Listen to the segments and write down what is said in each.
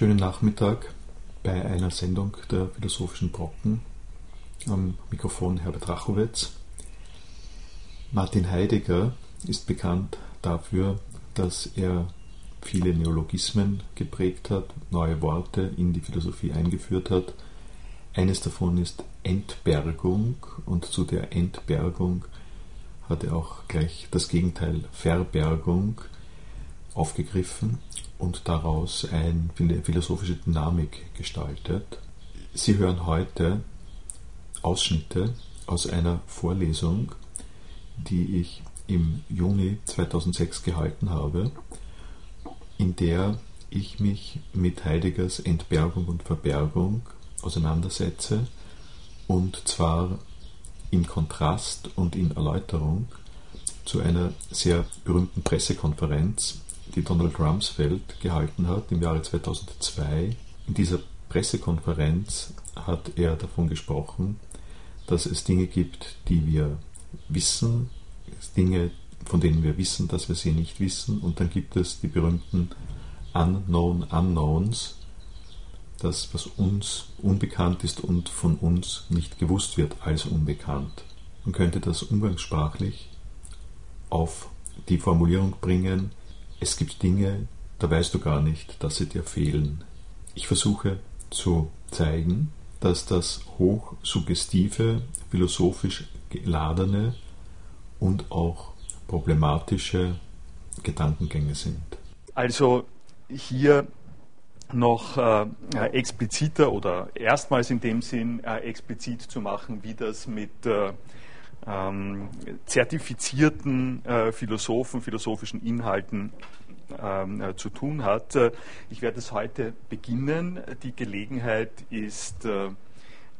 Schönen Nachmittag bei einer Sendung der Philosophischen Brocken. Am Mikrofon Herbert Rachowitz. Martin Heidegger ist bekannt dafür, dass er viele Neologismen geprägt hat, neue Worte in die Philosophie eingeführt hat. Eines davon ist Entbergung und zu der Entbergung hat er auch gleich das Gegenteil Verbergung aufgegriffen und daraus eine philosophische Dynamik gestaltet. Sie hören heute Ausschnitte aus einer Vorlesung, die ich im Juni 2006 gehalten habe, in der ich mich mit Heideggers Entbergung und Verbergung auseinandersetze und zwar in Kontrast und in Erläuterung zu einer sehr berühmten Pressekonferenz, die Donald Rumsfeld gehalten hat im Jahre 2002. In dieser Pressekonferenz hat er davon gesprochen, dass es Dinge gibt, die wir wissen, Dinge, von denen wir wissen, dass wir sie nicht wissen, und dann gibt es die berühmten Unknown Unknowns, das, was uns unbekannt ist und von uns nicht gewusst wird als unbekannt. Man könnte das umgangssprachlich auf die Formulierung bringen, es gibt Dinge, da weißt du gar nicht, dass sie dir fehlen. Ich versuche zu zeigen, dass das hochsuggestive, philosophisch geladene und auch problematische Gedankengänge sind. Also hier noch äh, expliziter oder erstmals in dem Sinn äh, explizit zu machen, wie das mit äh, ähm, zertifizierten äh, Philosophen, philosophischen Inhalten ähm, äh, zu tun hat. Äh, ich werde es heute beginnen. Die Gelegenheit ist äh,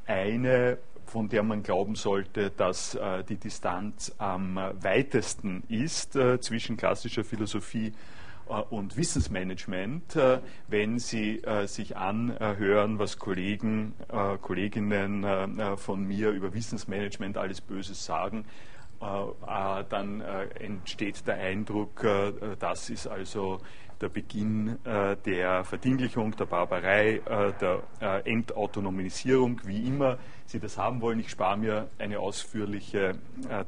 eine, von der man glauben sollte, dass äh, die Distanz am weitesten ist äh, zwischen klassischer Philosophie äh, und Wissensmanagement, äh, wenn Sie äh, sich anhören, was Kollegen, Kolleginnen von mir über Wissensmanagement alles Böses sagen, dann entsteht der Eindruck, das ist also der Beginn der Verdinglichung, der Barbarei, der Entautonomisierung, wie immer Sie das haben wollen. Ich spare mir eine ausführliche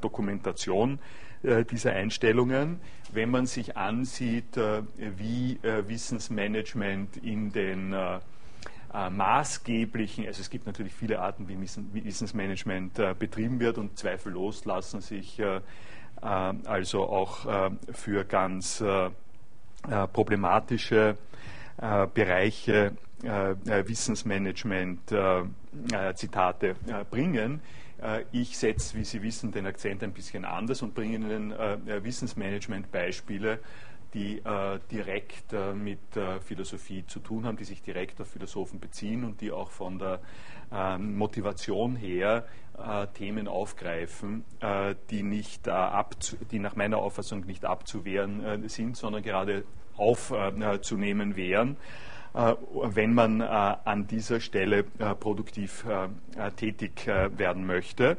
Dokumentation dieser Einstellungen wenn man sich ansieht, äh, wie äh, Wissensmanagement in den äh, maßgeblichen, also es gibt natürlich viele Arten, wie Wissensmanagement betrieben wird und zweifellos lassen sich also auch für ganz problematische Bereiche Wissensmanagement Zitate bringen. Äh, ich setze, wie Sie wissen, den Akzent ein bisschen anders und bringe Ihnen äh, Wissensmanagement-Beispiele, die äh, direkt mit Philosophie zu tun haben, die sich direkt auf Philosophen beziehen und die auch von der ähm, Motivation her Themen aufgreifen, die, nicht, die nach meiner Auffassung nicht abzuwehren sind, sondern gerade aufzunehmen wären. Äh, wenn man äh, an dieser Stelle äh, produktiv tätig werden möchte.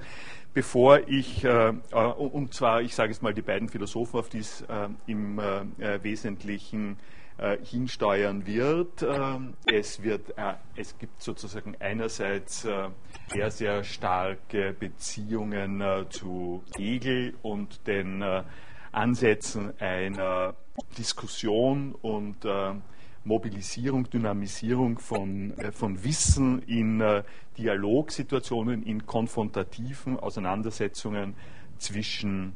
Bevor ich, und zwar, ich sage es mal, die beiden Philosophen, auf die es im Wesentlichen hinsteuern wird. Es, wird, es gibt sozusagen einerseits sehr, sehr starke Beziehungen zu Hegel und den Ansätzen einer Diskussion und Mobilisierung, Dynamisierung von, äh, von Wissen in äh, Dialogsituationen, in konfrontativen Auseinandersetzungen zwischen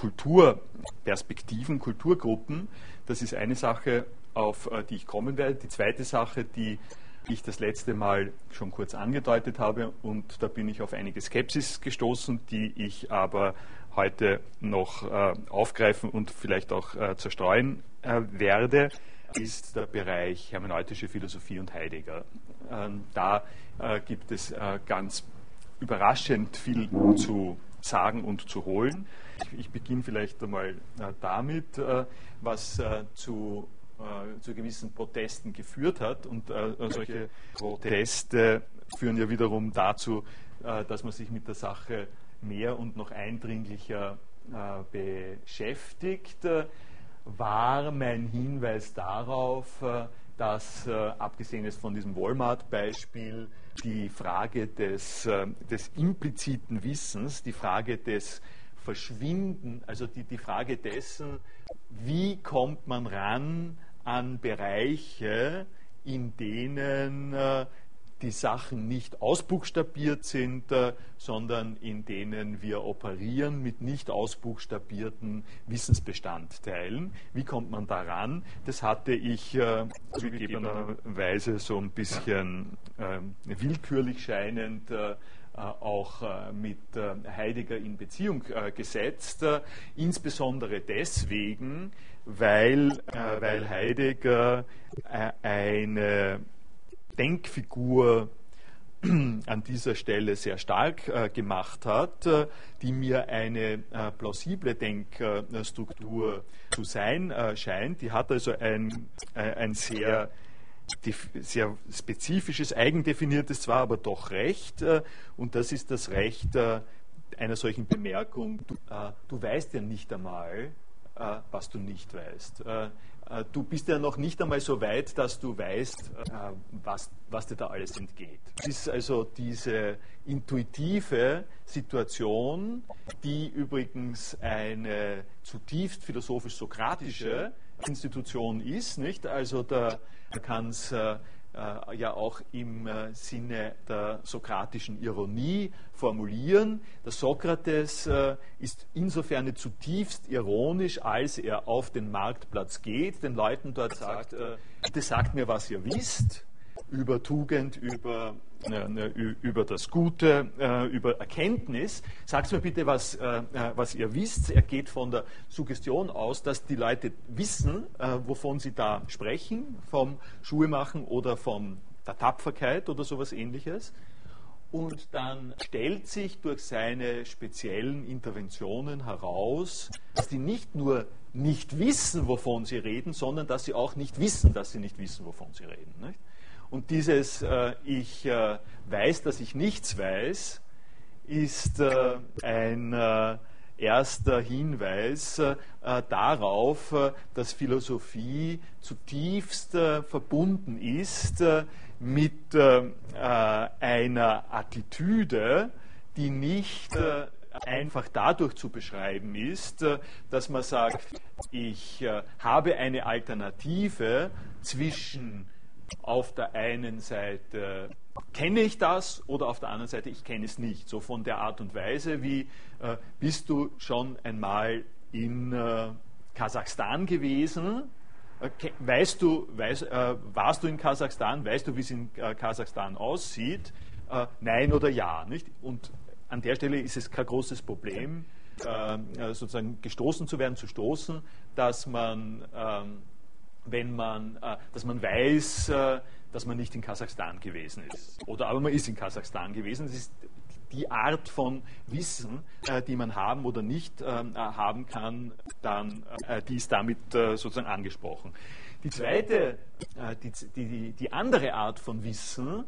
Kulturperspektiven, Kulturgruppen. Das ist eine Sache, auf äh, die ich kommen werde. Die zweite Sache, die ich das letzte Mal schon kurz angedeutet habe, und da bin ich auf einige Skepsis gestoßen, die ich aber heute noch äh, aufgreifen und vielleicht auch äh, zerstreuen äh, werde ist der Bereich hermeneutische Philosophie und Heidegger. Ähm, da äh, gibt es äh, ganz überraschend viel zu sagen und zu holen. Ich, beginne vielleicht einmal äh, damit, was zu, zu gewissen Protesten geführt hat. Und solche Proteste führen ja wiederum dazu, dass man sich mit der Sache mehr und noch eindringlicher beschäftigt war mein Hinweis darauf, äh, dass äh, abgesehen ist von diesem Walmart-Beispiel die Frage des, äh, des impliziten Wissens, die Frage des Verschwinden, also die, die Frage dessen, wie kommt man ran an Bereiche, in denen die Sachen nicht ausbuchstabiert sind, äh, sondern in denen wir operieren mit nicht ausbuchstabierten Wissensbestandteilen. Wie kommt man daran? Das hatte ich äh, zugegebenerweise so ein bisschen äh, willkürlich scheinend äh, auch äh, mit äh, Heidegger in Beziehung gesetzt, insbesondere deswegen, weil, weil Heidegger eine Denkfigur an dieser Stelle sehr stark äh, gemacht hat, äh, die mir eine äh, plausible Denkstruktur zu sein scheint. Die hat also ein, ein sehr, sehr spezifisches, eigendefiniertes zwar, aber doch Recht. Und das ist das Recht einer solchen Bemerkung. Du, du weißt ja nicht einmal, was du nicht weißt. Äh, du bist ja noch nicht einmal so weit, dass du weißt, äh, was, was dir da alles entgeht. Es ist also diese intuitive Situation, die übrigens eine zutiefst philosophisch-sokratische Institution ist, nicht? Also da kann es äh, äh, ja auch im äh, Sinne der sokratischen Ironie formulieren. Der Sokrates äh, ist insofern zutiefst ironisch, als er auf den Marktplatz geht, den Leuten dort sagt, bitte sagt mir, was ihr wisst über Tugend, über, äh, über das Gute, äh, über Erkenntnis. Sagt mir bitte, was, äh, was ihr wisst. Er geht von der Suggestion aus, dass die Leute wissen, wovon sie da sprechen, vom Schuhemachen oder von der Tapferkeit oder sowas ähnliches. Und dann stellt sich durch seine speziellen Interventionen heraus, dass die nicht nur nicht wissen, wovon sie reden, sondern dass sie auch nicht wissen, dass sie nicht wissen, wovon sie reden. Nicht? Und dieses äh, Ich äh, weiß, dass ich nichts weiß, ist äh, ein äh, erster Hinweis äh, darauf, äh, dass Philosophie zutiefst verbunden ist mit einer Attitüde, die nicht einfach dadurch zu beschreiben ist, dass man sagt, ich habe eine Alternative zwischen auf der einen Seite kenne ich das oder auf der anderen Seite ich kenne es nicht. So von der Art und Weise, wie äh, bist du schon einmal in äh, Kasachstan gewesen? Äh, weißt du, weißt, äh, warst du in Kasachstan? Weißt du, wie es in äh, Kasachstan aussieht? Äh, nein oder ja, nicht? Und an der Stelle ist es kein großes Problem, sozusagen gestoßen zu werden, zu stoßen, dass man ähm, wenn man, äh, dass man weiß, äh, dass man nicht in Kasachstan gewesen ist. Oder aber man ist in Kasachstan gewesen. Das ist die Art von Wissen, äh, die man haben oder nicht ähm, haben kann, dann, die ist damit sozusagen angesprochen. Die zweite, die, die, die andere Art von Wissen,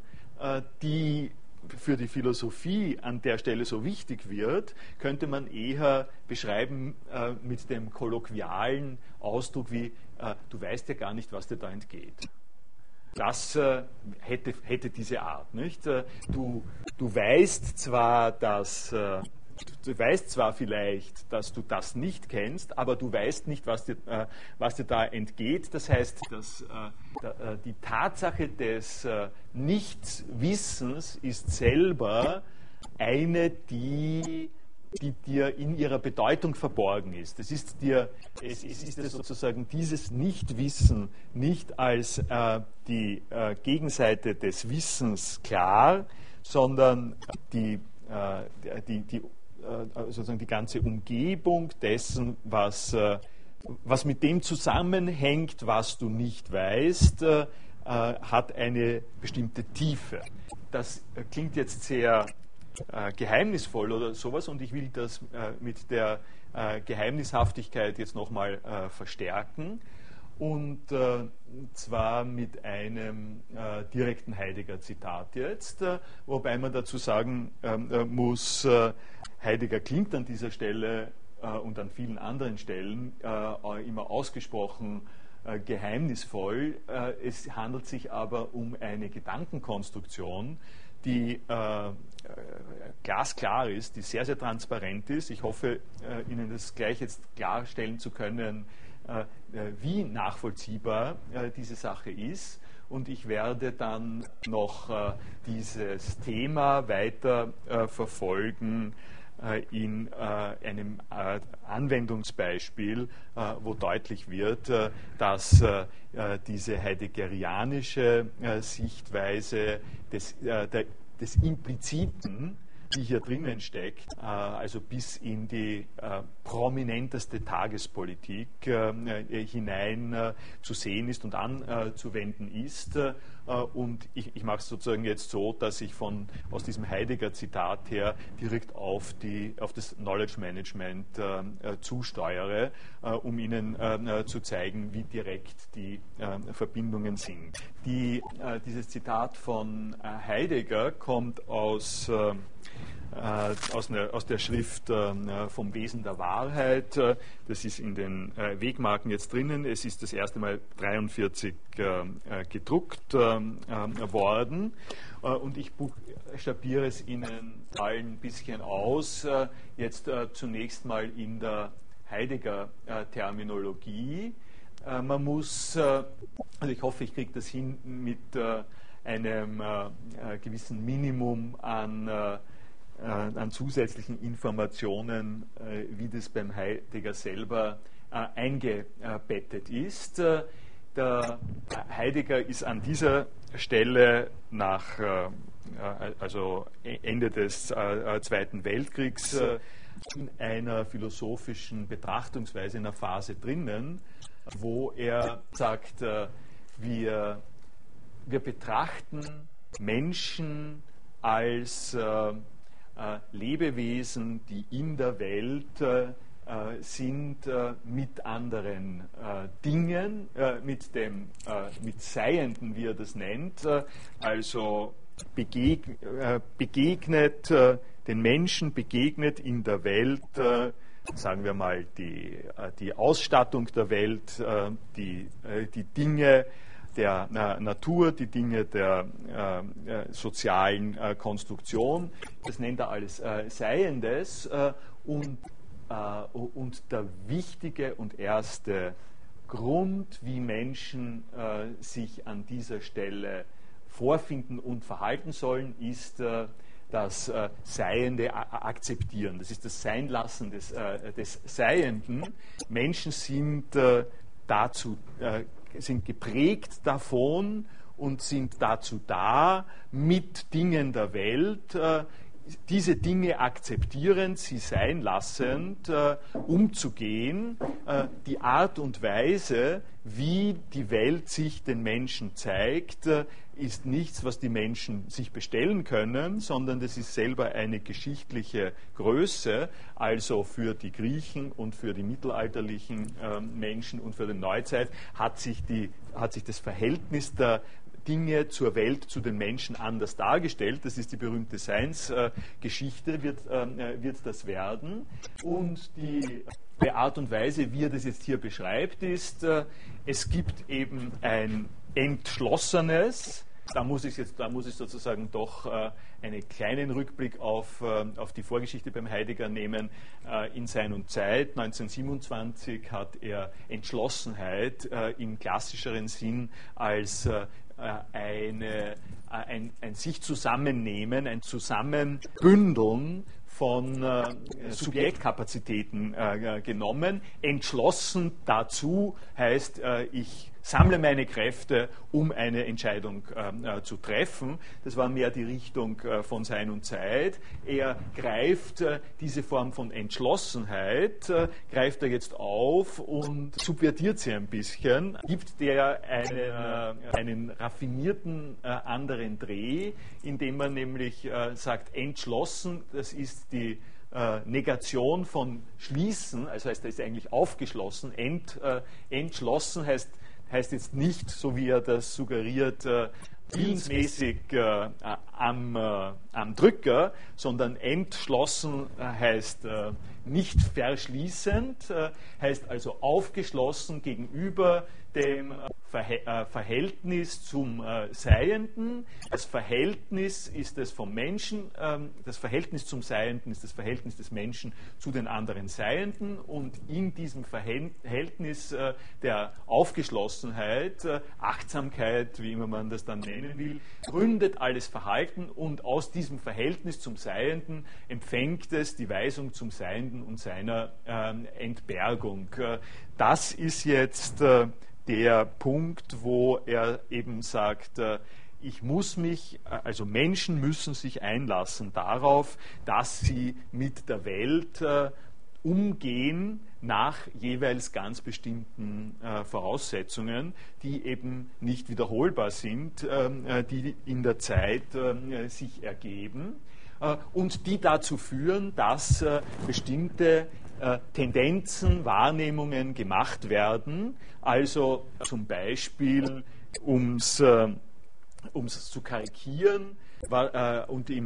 die für die Philosophie an der Stelle so wichtig wird, könnte man eher beschreiben äh, mit dem kolloquialen Ausdruck wie, äh, du weißt ja gar nicht, was dir da entgeht. Das äh, hätte, hätte diese Art. Nicht? Äh, du, du weißt zwar, dass äh, du weißt zwar vielleicht, dass du das nicht kennst, aber du weißt nicht, was dir, äh, was dir da entgeht. Das heißt, dass, äh, äh die Tatsache des äh, Nichtwissens ist selber eine, die die dir in ihrer Bedeutung verborgen ist. Es ist dir, es, es ist dir sozusagen dieses Nichtwissen nicht als äh, die Gegenseite des Wissens klar, sondern die, die, die sozusagen die ganze Umgebung dessen, was, äh, was mit dem zusammenhängt, was du nicht weißt, äh, hat eine bestimmte Tiefe. Das klingt jetzt sehr geheimnisvoll oder sowas und ich will das mit der Geheimnishaftigkeit jetzt nochmal verstärken und äh, zwar mit einem äh, direkten Heidegger-Zitat jetzt, äh, wobei man dazu sagen ähm, muss, Heidegger klingt an dieser Stelle äh, und an vielen anderen Stellen äh, immer ausgesprochen geheimnisvoll. es handelt sich aber um eine Gedankenkonstruktion, die glasklar ist, die sehr, sehr transparent ist. Ich hoffe, Ihnen das gleich jetzt klarstellen zu können, wie nachvollziehbar diese Sache ist. Und ich werde dann noch äh, dieses Thema weiter äh, verfolgen äh, in äh, einem äh, Anwendungsbeispiel, äh, wo deutlich wird, dass diese heideggerianische Sichtweise des, des Impliziten die hier drinnen steckt, äh, also bis in die äh, prominenteste Tagespolitik äh, hinein zu sehen ist und anzuwenden ist. Und ich, ich mache es sozusagen jetzt so, dass ich von, aus diesem Heidegger-Zitat her direkt auf, die, auf das Knowledge Management zusteuere, um Ihnen zu zeigen, wie direkt die Verbindungen sind. Die, dieses Zitat von Heidegger kommt aus aus, ne, aus, der Schrift äh, vom Wesen der Wahrheit. Äh, das ist in den Wegmarken jetzt drinnen. Es ist das erste Mal 43 gedruckt worden. Und ich buchstabiere es Ihnen allen ein bisschen aus. Jetzt zunächst mal in der Heidegger Terminologie. Man muss, also ich hoffe, ich kriege das hin mit einem gewissen Minimum an äh, an zusätzlichen Informationen, äh, wie das beim Heidegger selber äh, eingebettet ist. Der Heidegger ist an dieser Stelle nach also e-, Ende des Zweiten Weltkriegs in einer philosophischen Betrachtungsweise, in einer Phase drinnen, wo er sagt, wir, wir betrachten Menschen als äh, Lebewesen, die in der Welt äh, sind äh, mit anderen Dingen, mit dem mit Seienden, wie er das nennt, also begegnet den Menschen, begegnet in der Welt sagen wir mal, die, die Ausstattung der Welt, die, die Dinge, der äh, Natur, die Dinge der äh, äh, sozialen äh, Konstruktion. Das nennt er alles äh, Seiendes. Und, und der wichtige und erste Grund, wie Menschen sich an dieser Stelle vorfinden und verhalten sollen, ist das äh, Seiende akzeptieren. Das ist das Seinlassen des, äh, des Seienden. Menschen sind äh, dazu sind geprägt davon und sind dazu da, mit Dingen der Welt äh, diese Dinge akzeptierend, sie sein lassend, äh, umzugehen. Äh, die Art und Weise, wie die Welt sich den Menschen zeigt, äh, ist nichts, was die Menschen sich bestellen können, sondern das ist selber eine geschichtliche Größe. Also für die Griechen und für die mittelalterlichen ähm, Menschen und für die Neuzeit hat sich, die, hat sich das Verhältnis der Dinge zur Welt, zu den Menschen anders dargestellt. Das ist die berühmte Science-Geschichte, wird, äh, wird das werden. Und die Art und Weise, wie er das jetzt hier beschreibt, ist, äh, es gibt eben ein entschlossenes, da muss ich jetzt, da muss ich sozusagen doch äh, einen kleinen Rückblick auf, äh, auf die Vorgeschichte beim Heidegger nehmen. Äh, in Sein und Zeit 1927 hat er Entschlossenheit äh, im klassischeren Sinn als eine, ein, ein sich zusammennehmen, ein Zusammenbündeln von äh, Subjektkapazitäten äh, genommen. Entschlossen dazu heißt, äh, ich sammle meine Kräfte, um eine Entscheidung äh, zu treffen. Das war mehr die Richtung äh, von Sein und Zeit. Er greift äh, diese Form von Entschlossenheit, äh, greift er jetzt auf und subvertiert sie ein bisschen, gibt der einen, äh, einen raffinierten äh, anderen Dreh, indem man nämlich sagt, entschlossen, das ist die Negation von schließen, also heißt, er ist eigentlich aufgeschlossen, ent, entschlossen heißt heißt jetzt nicht, so wie er das suggeriert, äh, willensmäßig äh, am, äh, am Drücker, sondern entschlossen äh, heißt nicht verschließend, heißt also aufgeschlossen gegenüber dem äh, Verhältnis zum äh, Seienden. Das Verhältnis ist das vom Menschen, ähm, das Verhältnis zum Seienden ist das Verhältnis des Menschen zu den anderen Seienden und in diesem Verhältnis äh, der Aufgeschlossenheit, Achtsamkeit, wie immer man das dann nennen will, gründet alles Verhalten und aus diesem Verhältnis zum Seienden empfängt es die Weisung zum Seienden und seiner ähm, Entbergung. Das ist jetzt der Punkt, wo er eben sagt, äh, ich muss mich, äh, also Menschen müssen sich einlassen darauf, dass sie mit der Welt äh, umgehen nach jeweils ganz bestimmten Voraussetzungen, die eben nicht wiederholbar sind, ähm, die in der Zeit sich ergeben und die dazu führen, dass bestimmte äh, Tendenzen, Wahrnehmungen gemacht werden. Also zum Beispiel, um es äh, zu karikieren, äh, und, äh,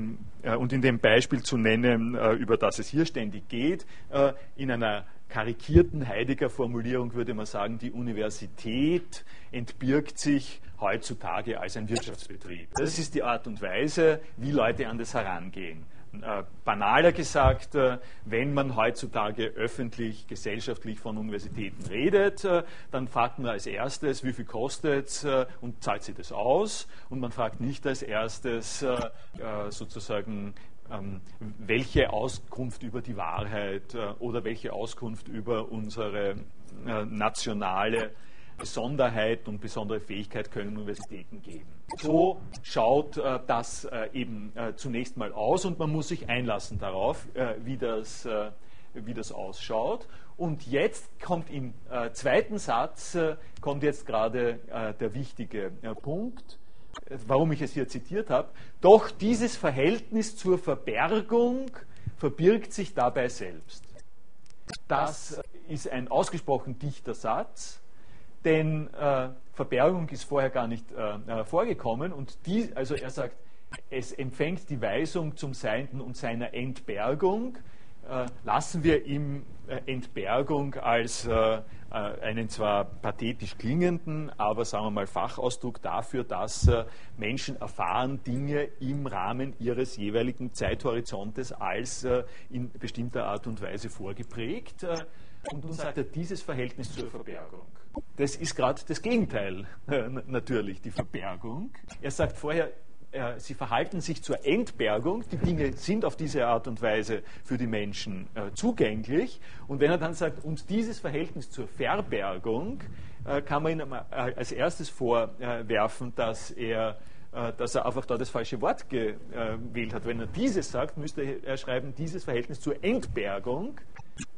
in dem Beispiel zu nennen, äh, über das es hier ständig geht, äh, in einer karikierten Heidegger-Formulierung würde man sagen, die Universität entbirgt sich heutzutage als ein Wirtschaftsbetrieb. Das ist die Art und Weise, wie Leute an das herangehen. Äh, banaler gesagt, äh, wenn man heutzutage öffentlich, gesellschaftlich von Universitäten redet, äh, dann fragt man als erstes, wie viel kostet es und zahlt sie das aus? Und man fragt nicht als erstes sozusagen, ähm, welche Auskunft über die Wahrheit oder welche Auskunft über unsere nationale Besonderheit und besondere Fähigkeit können Universitäten geben. So schaut äh, das äh, eben äh, zunächst mal aus und man muss sich einlassen darauf, äh, wie, das, äh, wie das ausschaut. Und jetzt kommt im äh, zweiten Satz, kommt jetzt gerade der wichtige Punkt, warum ich es hier zitiert habe. Doch dieses Verhältnis zur Verbergung verbirgt sich dabei selbst. Das ist ein ausgesprochen dichter Satz denn äh, Verbergung ist vorher gar nicht äh, äh, vorgekommen und die, also er sagt, es empfängt die Weisung zum Seienden und seiner Entbergung. Äh, lassen wir äh, Entbergung als äh, einen zwar pathetisch klingenden, aber sagen wir mal Fachausdruck dafür, dass Menschen erfahren Dinge im Rahmen ihres jeweiligen Zeithorizontes als in bestimmter Art und Weise vorgeprägt. Und nun sagt er dieses Verhältnis zur Verbergung. Das ist gerade das Gegenteil, natürlich, die Verbergung. Er sagt vorher, äh, sie verhalten sich zur Entbergung. Die Dinge sind auf diese Art und Weise für die Menschen äh, zugänglich. Und wenn er dann sagt, und dieses Verhältnis zur Verbergung, äh, kann man ihm als erstes vorwerfen, dass er dass er einfach da das falsche Wort gewählt hat. Wenn er dieses sagt, müsste er schreiben, dieses Verhältnis zur Entbergung.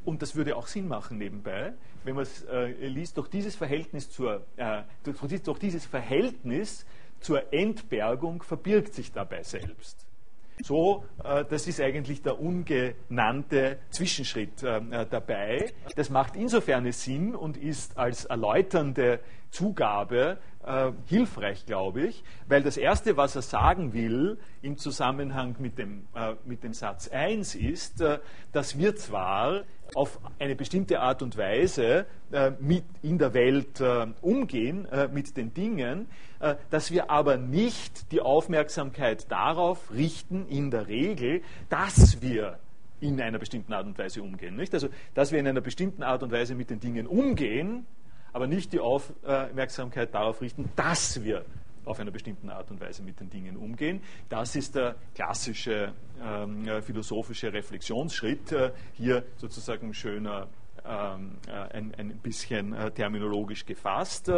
Und das würde auch Sinn machen nebenbei, wenn man es äh, liest, durch dieses Verhältnis zur, äh, durch, durch dieses Verhältnis zur Entbergung verbirgt sich dabei selbst. So, äh, das ist eigentlich der ungenannte Zwischenschritt äh, dabei. Das macht insofern Sinn und ist als erläuternde Zugabe äh, hilfreich, glaube ich, weil das Erste, was er sagen will im Zusammenhang mit dem, mit dem Satz 1 ist, dass wir zwar auf eine bestimmte Art und Weise äh, mit in der Welt äh, umgehen äh, mit den Dingen, dass wir aber nicht die Aufmerksamkeit darauf richten, in der Regel, dass wir in einer bestimmten Art und Weise umgehen. Nicht? Also, dass wir in einer bestimmten Art und Weise mit den Dingen umgehen, aber nicht die Aufmerksamkeit darauf richten, dass wir auf einer bestimmten Art und Weise mit den Dingen umgehen. Das ist der klassische ähm, äh, philosophische Reflexionsschritt. Äh, hier sozusagen schöner ähm, äh, ein, ein, bisschen terminologisch gefasst.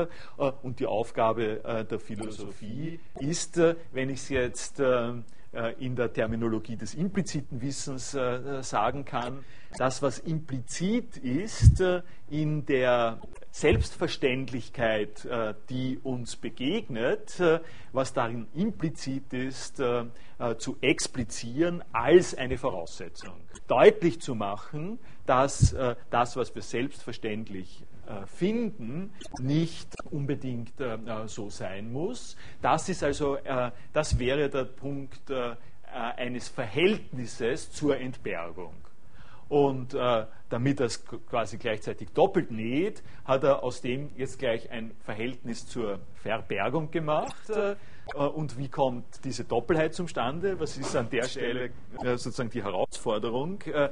Und die Aufgabe der Philosophie ist, wenn ich es jetzt in der Terminologie des impliziten Wissens sagen kann, das, was implizit ist in der Selbstverständlichkeit, äh, die uns begegnet, äh, was darin implizit ist, äh, zu explizieren als eine Voraussetzung. Deutlich zu machen, dass das, was wir selbstverständlich finden, nicht unbedingt so sein muss. Das ist also, das wäre der Punkt eines Verhältnisses zur Entbergung. Und äh, damit er es quasi gleichzeitig doppelt näht, hat er aus dem jetzt gleich ein Verhältnis zur Verbergung gemacht. Äh, und wie kommt diese Doppelheit zustande? Was ist an der Stelle äh, sozusagen die Herausforderung? Äh,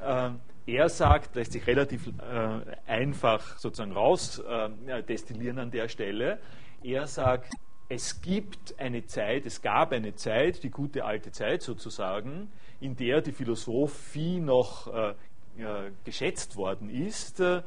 äh, er sagt, lässt sich relativ äh, einfach sozusagen rausdestillieren an der Stelle. Er sagt, es gibt eine Zeit, es gab eine Zeit, die gute alte Zeit sozusagen, in der die Philosophie noch äh, äh, geschätzt worden ist, äh,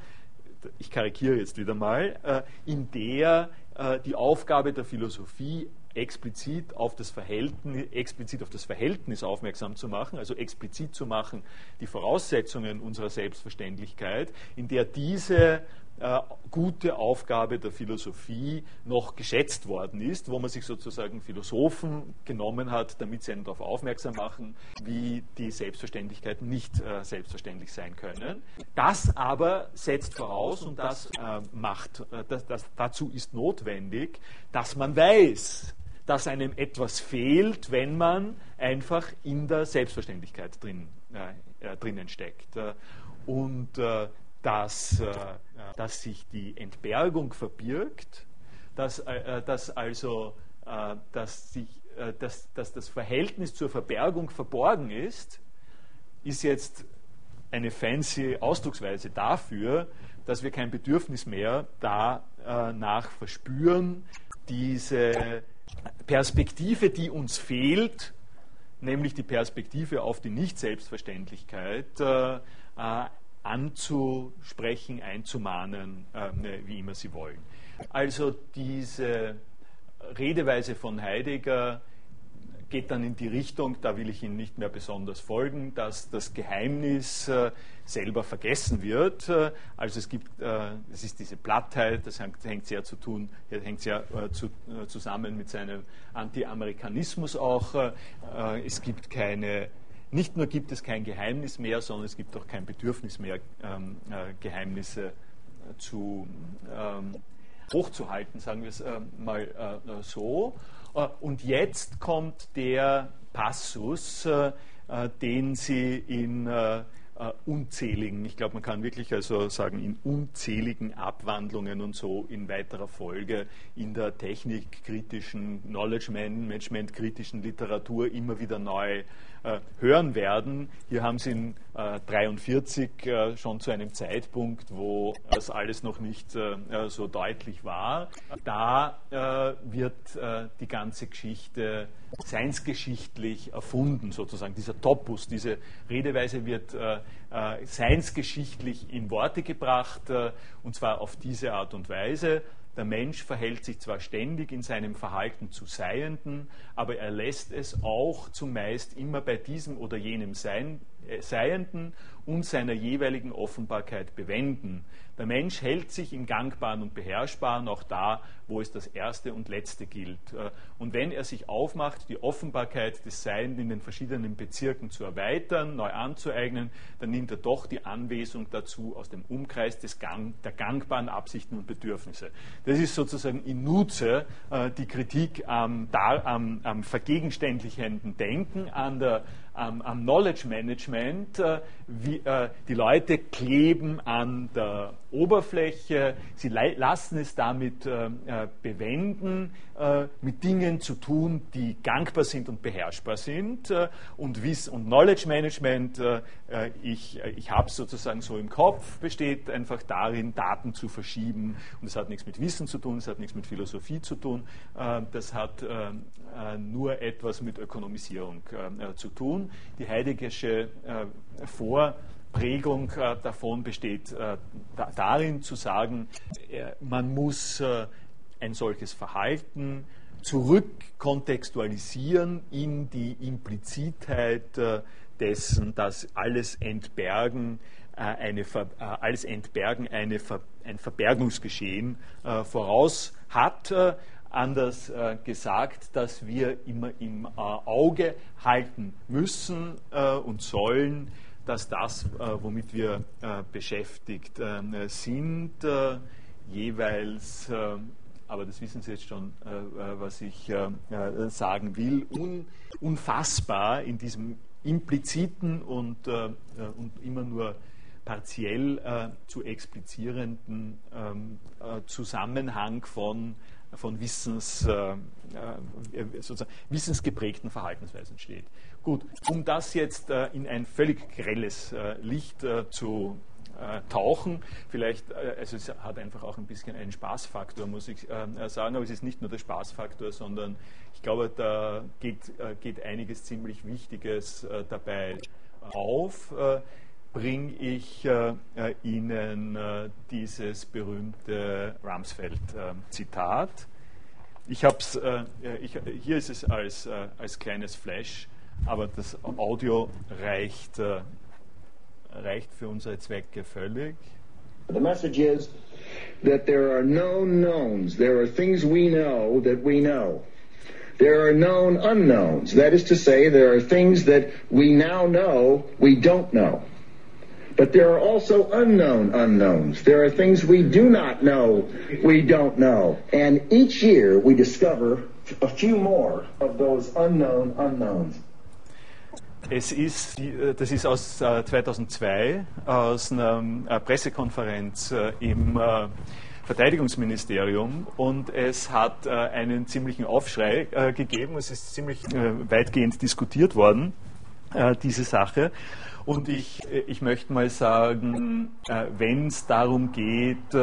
ich karikiere jetzt wieder mal, äh, in der äh, die Aufgabe der Philosophie explizit auf das Verhältnis, explizit auf das Verhältnis aufmerksam zu machen, also explizit zu machen die Voraussetzungen unserer Selbstverständlichkeit, in der diese äh, gute Aufgabe der Philosophie noch geschätzt worden ist, wo man sich sozusagen Philosophen genommen hat, damit sie einen darauf aufmerksam machen, wie die Selbstverständlichkeiten nicht äh, selbstverständlich sein können. Das aber setzt voraus und das äh, macht, äh, das, das, dazu ist notwendig, dass man weiß, dass einem etwas fehlt, wenn man einfach in der Selbstverständlichkeit drin, äh, äh, drinnen steckt. Und dass, äh, dass sich die Entbergung verbirgt, dass, äh, dass also äh, dass, sich, dass, dass das Verhältnis zur Verbergung verborgen ist, ist jetzt eine fancy Ausdrucksweise dafür, dass wir kein Bedürfnis mehr danach verspüren, diese Perspektive, die uns fehlt, nämlich die Perspektive auf die Nicht-Selbstverständlichkeit, anzusprechen, einzumahnen, äh, wie immer Sie wollen. Also diese Redeweise von Heidegger geht dann in die Richtung, da will ich Ihnen nicht mehr besonders folgen, dass das Geheimnis äh, selber vergessen wird. Äh, also es gibt, äh, es ist diese Plattheit, das hängt, sehr zu tun, hängt sehr zu, zusammen mit seinem Anti-Amerikanismus auch. Es gibt keine nicht nur gibt es kein Geheimnis mehr, sondern es gibt auch kein Bedürfnis mehr, ähm, äh, Geheimnisse äh, zu, ähm, hochzuhalten, sagen wir es äh, mal äh, so. Äh, und jetzt kommt der Passus, äh, den Sie in unzähligen, ich glaube, man kann wirklich also sagen, in unzähligen Abwandlungen und so in weiterer Folge in der technikkritischen, Knowledge Management kritischen Literatur immer wieder neu äh, hören werden. Hier haben Sie in äh, 43 äh, schon zu einem Zeitpunkt, wo das alles noch nicht äh, äh, so deutlich war. Da äh, wird die ganze Geschichte seinsgeschichtlich erfunden, sozusagen. Dieser Topus, diese Redeweise wird seinsgeschichtlich in Worte gebracht, und zwar auf diese Art und Weise. Der Mensch verhält sich zwar ständig in seinem Verhalten zu Seienden, aber er lässt es auch zumeist immer bei diesem oder jenem äh, Seienden und seiner jeweiligen Offenbarkeit bewenden. Der Mensch hält sich im Gangbaren und Beherrschbaren auch da, wo es das Erste und Letzte gilt. Äh, und wenn er sich aufmacht, die Offenbarkeit des Seins in den verschiedenen Bezirken zu erweitern, neu anzueignen, dann nimmt er doch die Anwesung dazu aus dem Umkreis des Gang, der gangbaren Absichten und Bedürfnisse. Das ist sozusagen in Nutze äh, die Kritik am, am, am vergegenständlichenden Denken, an der am, am Knowledge Management. Äh, wie, äh, die Leute kleben an der Oberfläche, sie lassen es damit äh, äh bewenden, äh, mit Dingen zu tun, die gangbar sind und beherrschbar sind. Äh, und, Wiss und Knowledge Management, ich, ich habe es sozusagen so im Kopf, besteht einfach darin, Daten zu verschieben. Und das hat nichts mit Wissen zu tun, das hat nichts mit Philosophie zu tun, das hat nur etwas mit Ökonomisierung zu tun die heideggersche äh, Vorprägung äh, davon besteht äh, da, darin zu sagen, äh, man muss ein solches Verhalten zurückkontextualisieren in die Implizitheit dessen, dass alles Entbergen eine, alles Entbergen eine, ein Verbergungsgeschehen voraus hat anders äh, gesagt, dass wir immer im äh, Auge halten müssen äh, und sollen, dass das, womit wir beschäftigt sind, jeweils aber das wissen Sie jetzt schon, was ich sagen will, un, unfassbar in diesem impliziten und, und immer nur partiell äh, zu explizierenden ähm, äh, Zusammenhang von, von Wissens, äh, äh sozusagen wissensgeprägten Verhaltensweisen steht. Gut, um das jetzt äh, in ein völlig grelles äh, Licht zu tauchen. Vielleicht, also es hat einfach auch ein bisschen einen Spaßfaktor, muss ich sagen, aber es ist nicht nur der Spaßfaktor, sondern ich glaube, da geht, geht einiges ziemlich Wichtiges dabei auf bringe ich äh, äh, Ihnen äh, dieses berühmte Rumsfeld-Zitat. ich hab's, äh, hier ist es als, äh, als kleines Flash, aber das Audio reicht, äh, reicht für unsere Zwecke völlig. The message is that there are known knowns. There are things we know that we know. There are known unknowns. That is to say, there are things that we now know we don't know. But there are also unknown unknowns. There are things we do not know we don't know. And each year we discover a few more of those unknown unknowns. Es ist, äh, das ist aus 2002, äh, aus einer äh, Pressekonferenz im Verteidigungsministerium und es hat einen ziemlichen Aufschrei gegeben. Es ist ziemlich weitgehend diskutiert worden, diese Sache. Und ich, ich möchte mal sagen, wenn es darum geht,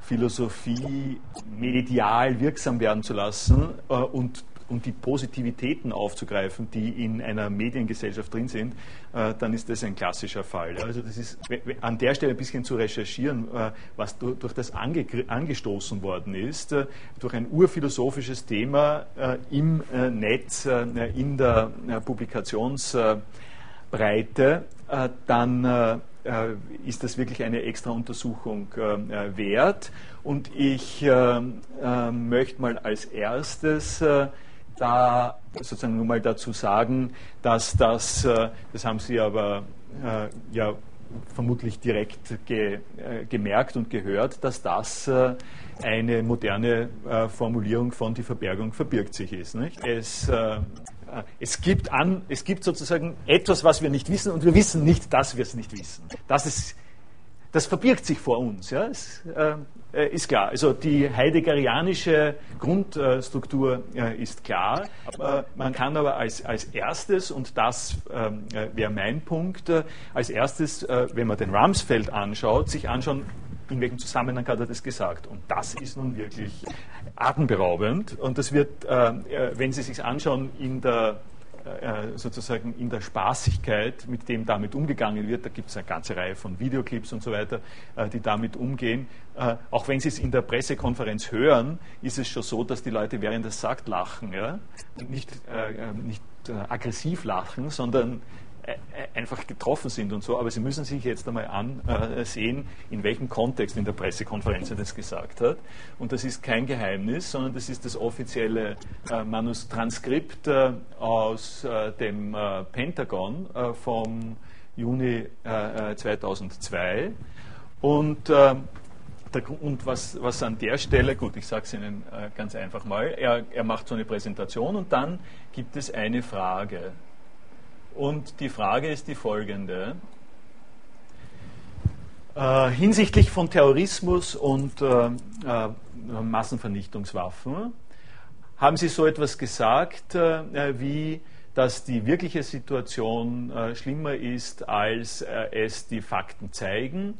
Philosophie medial wirksam werden zu lassen und und die Positivitäten aufzugreifen, die in einer Mediengesellschaft drin sind, äh, dann ist das ein klassischer Fall. Also das ist an der Stelle ein bisschen zu recherchieren, äh, was durch das ange, angestoßen worden ist, äh, durch ein urphilosophisches Thema im Netz, in der Publikations Breite, äh, dann äh, äh, ist das wirklich eine extra Untersuchung wert. Und ich möchte mal als erstes da sozusagen nur mal dazu sagen, dass das, das haben Sie aber ja vermutlich direkt ge, gemerkt und gehört, dass das eine moderne Formulierung von die Verbergung verbirgt sich ist. Nicht? Es äh, es gibt, an, es gibt sozusagen etwas, was wir nicht wissen und wir wissen nicht, dass wir es nicht wissen. Das, ist, das verbirgt sich vor uns, ja, ist, äh, ist klar. Also die heideggerianische Grundstruktur äh, ist klar. Äh, man kann aber als, als erstes, und das ähm, äh, wäre mein Punkt, äh, als erstes, wenn man den Rumsfeld anschaut, sich anschauen, in welchem Zusammenhang hat er das gesagt. Und das ist nun wirklich atemberaubend. Und das wird, äh, äh, wenn Sie sich anschauen, in der äh, sozusagen in der Spaßigkeit, mit dem damit umgegangen wird. Da gibt es eine ganze Reihe von Videoclips und so weiter, die damit umgehen. Auch wenn Sie es in der Pressekonferenz hören, ist es schon so, dass die Leute während es sagt lachen. Ja? Nicht, nicht aggressiv lachen, sondern einfach getroffen sind und so, aber Sie müssen sich jetzt einmal ansehen, in welchem Kontext in der Pressekonferenz er das gesagt hat. Und das ist kein Geheimnis, sondern das ist das offizielle äh, Manustranskript äh, aus äh, dem Pentagon vom Juni 2002. Und und was, was, an der Stelle, gut, ich sage es Ihnen äh, ganz einfach mal, er, er, macht so eine Präsentation und dann gibt es eine Frage. Und die Frage ist die folgende. Äh, hinsichtlich von Terrorismus und äh, äh, Massenvernichtungswaffen haben Sie so etwas gesagt äh, wie, dass die wirkliche Situation äh, schlimmer ist, als äh, es die Fakten zeigen.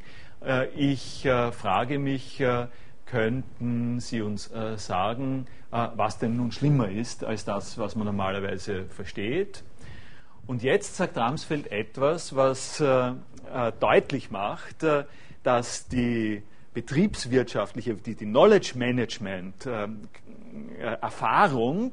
ich frage mich, könnten Sie uns sagen, was denn nun schlimmer ist als das, was man normalerweise versteht? Und jetzt sagt Ramsfeld etwas, was äh, äh, deutlich macht, äh, dass die betriebswirtschaftliche, die, die Knowledge Management ähm, äh, Erfahrung,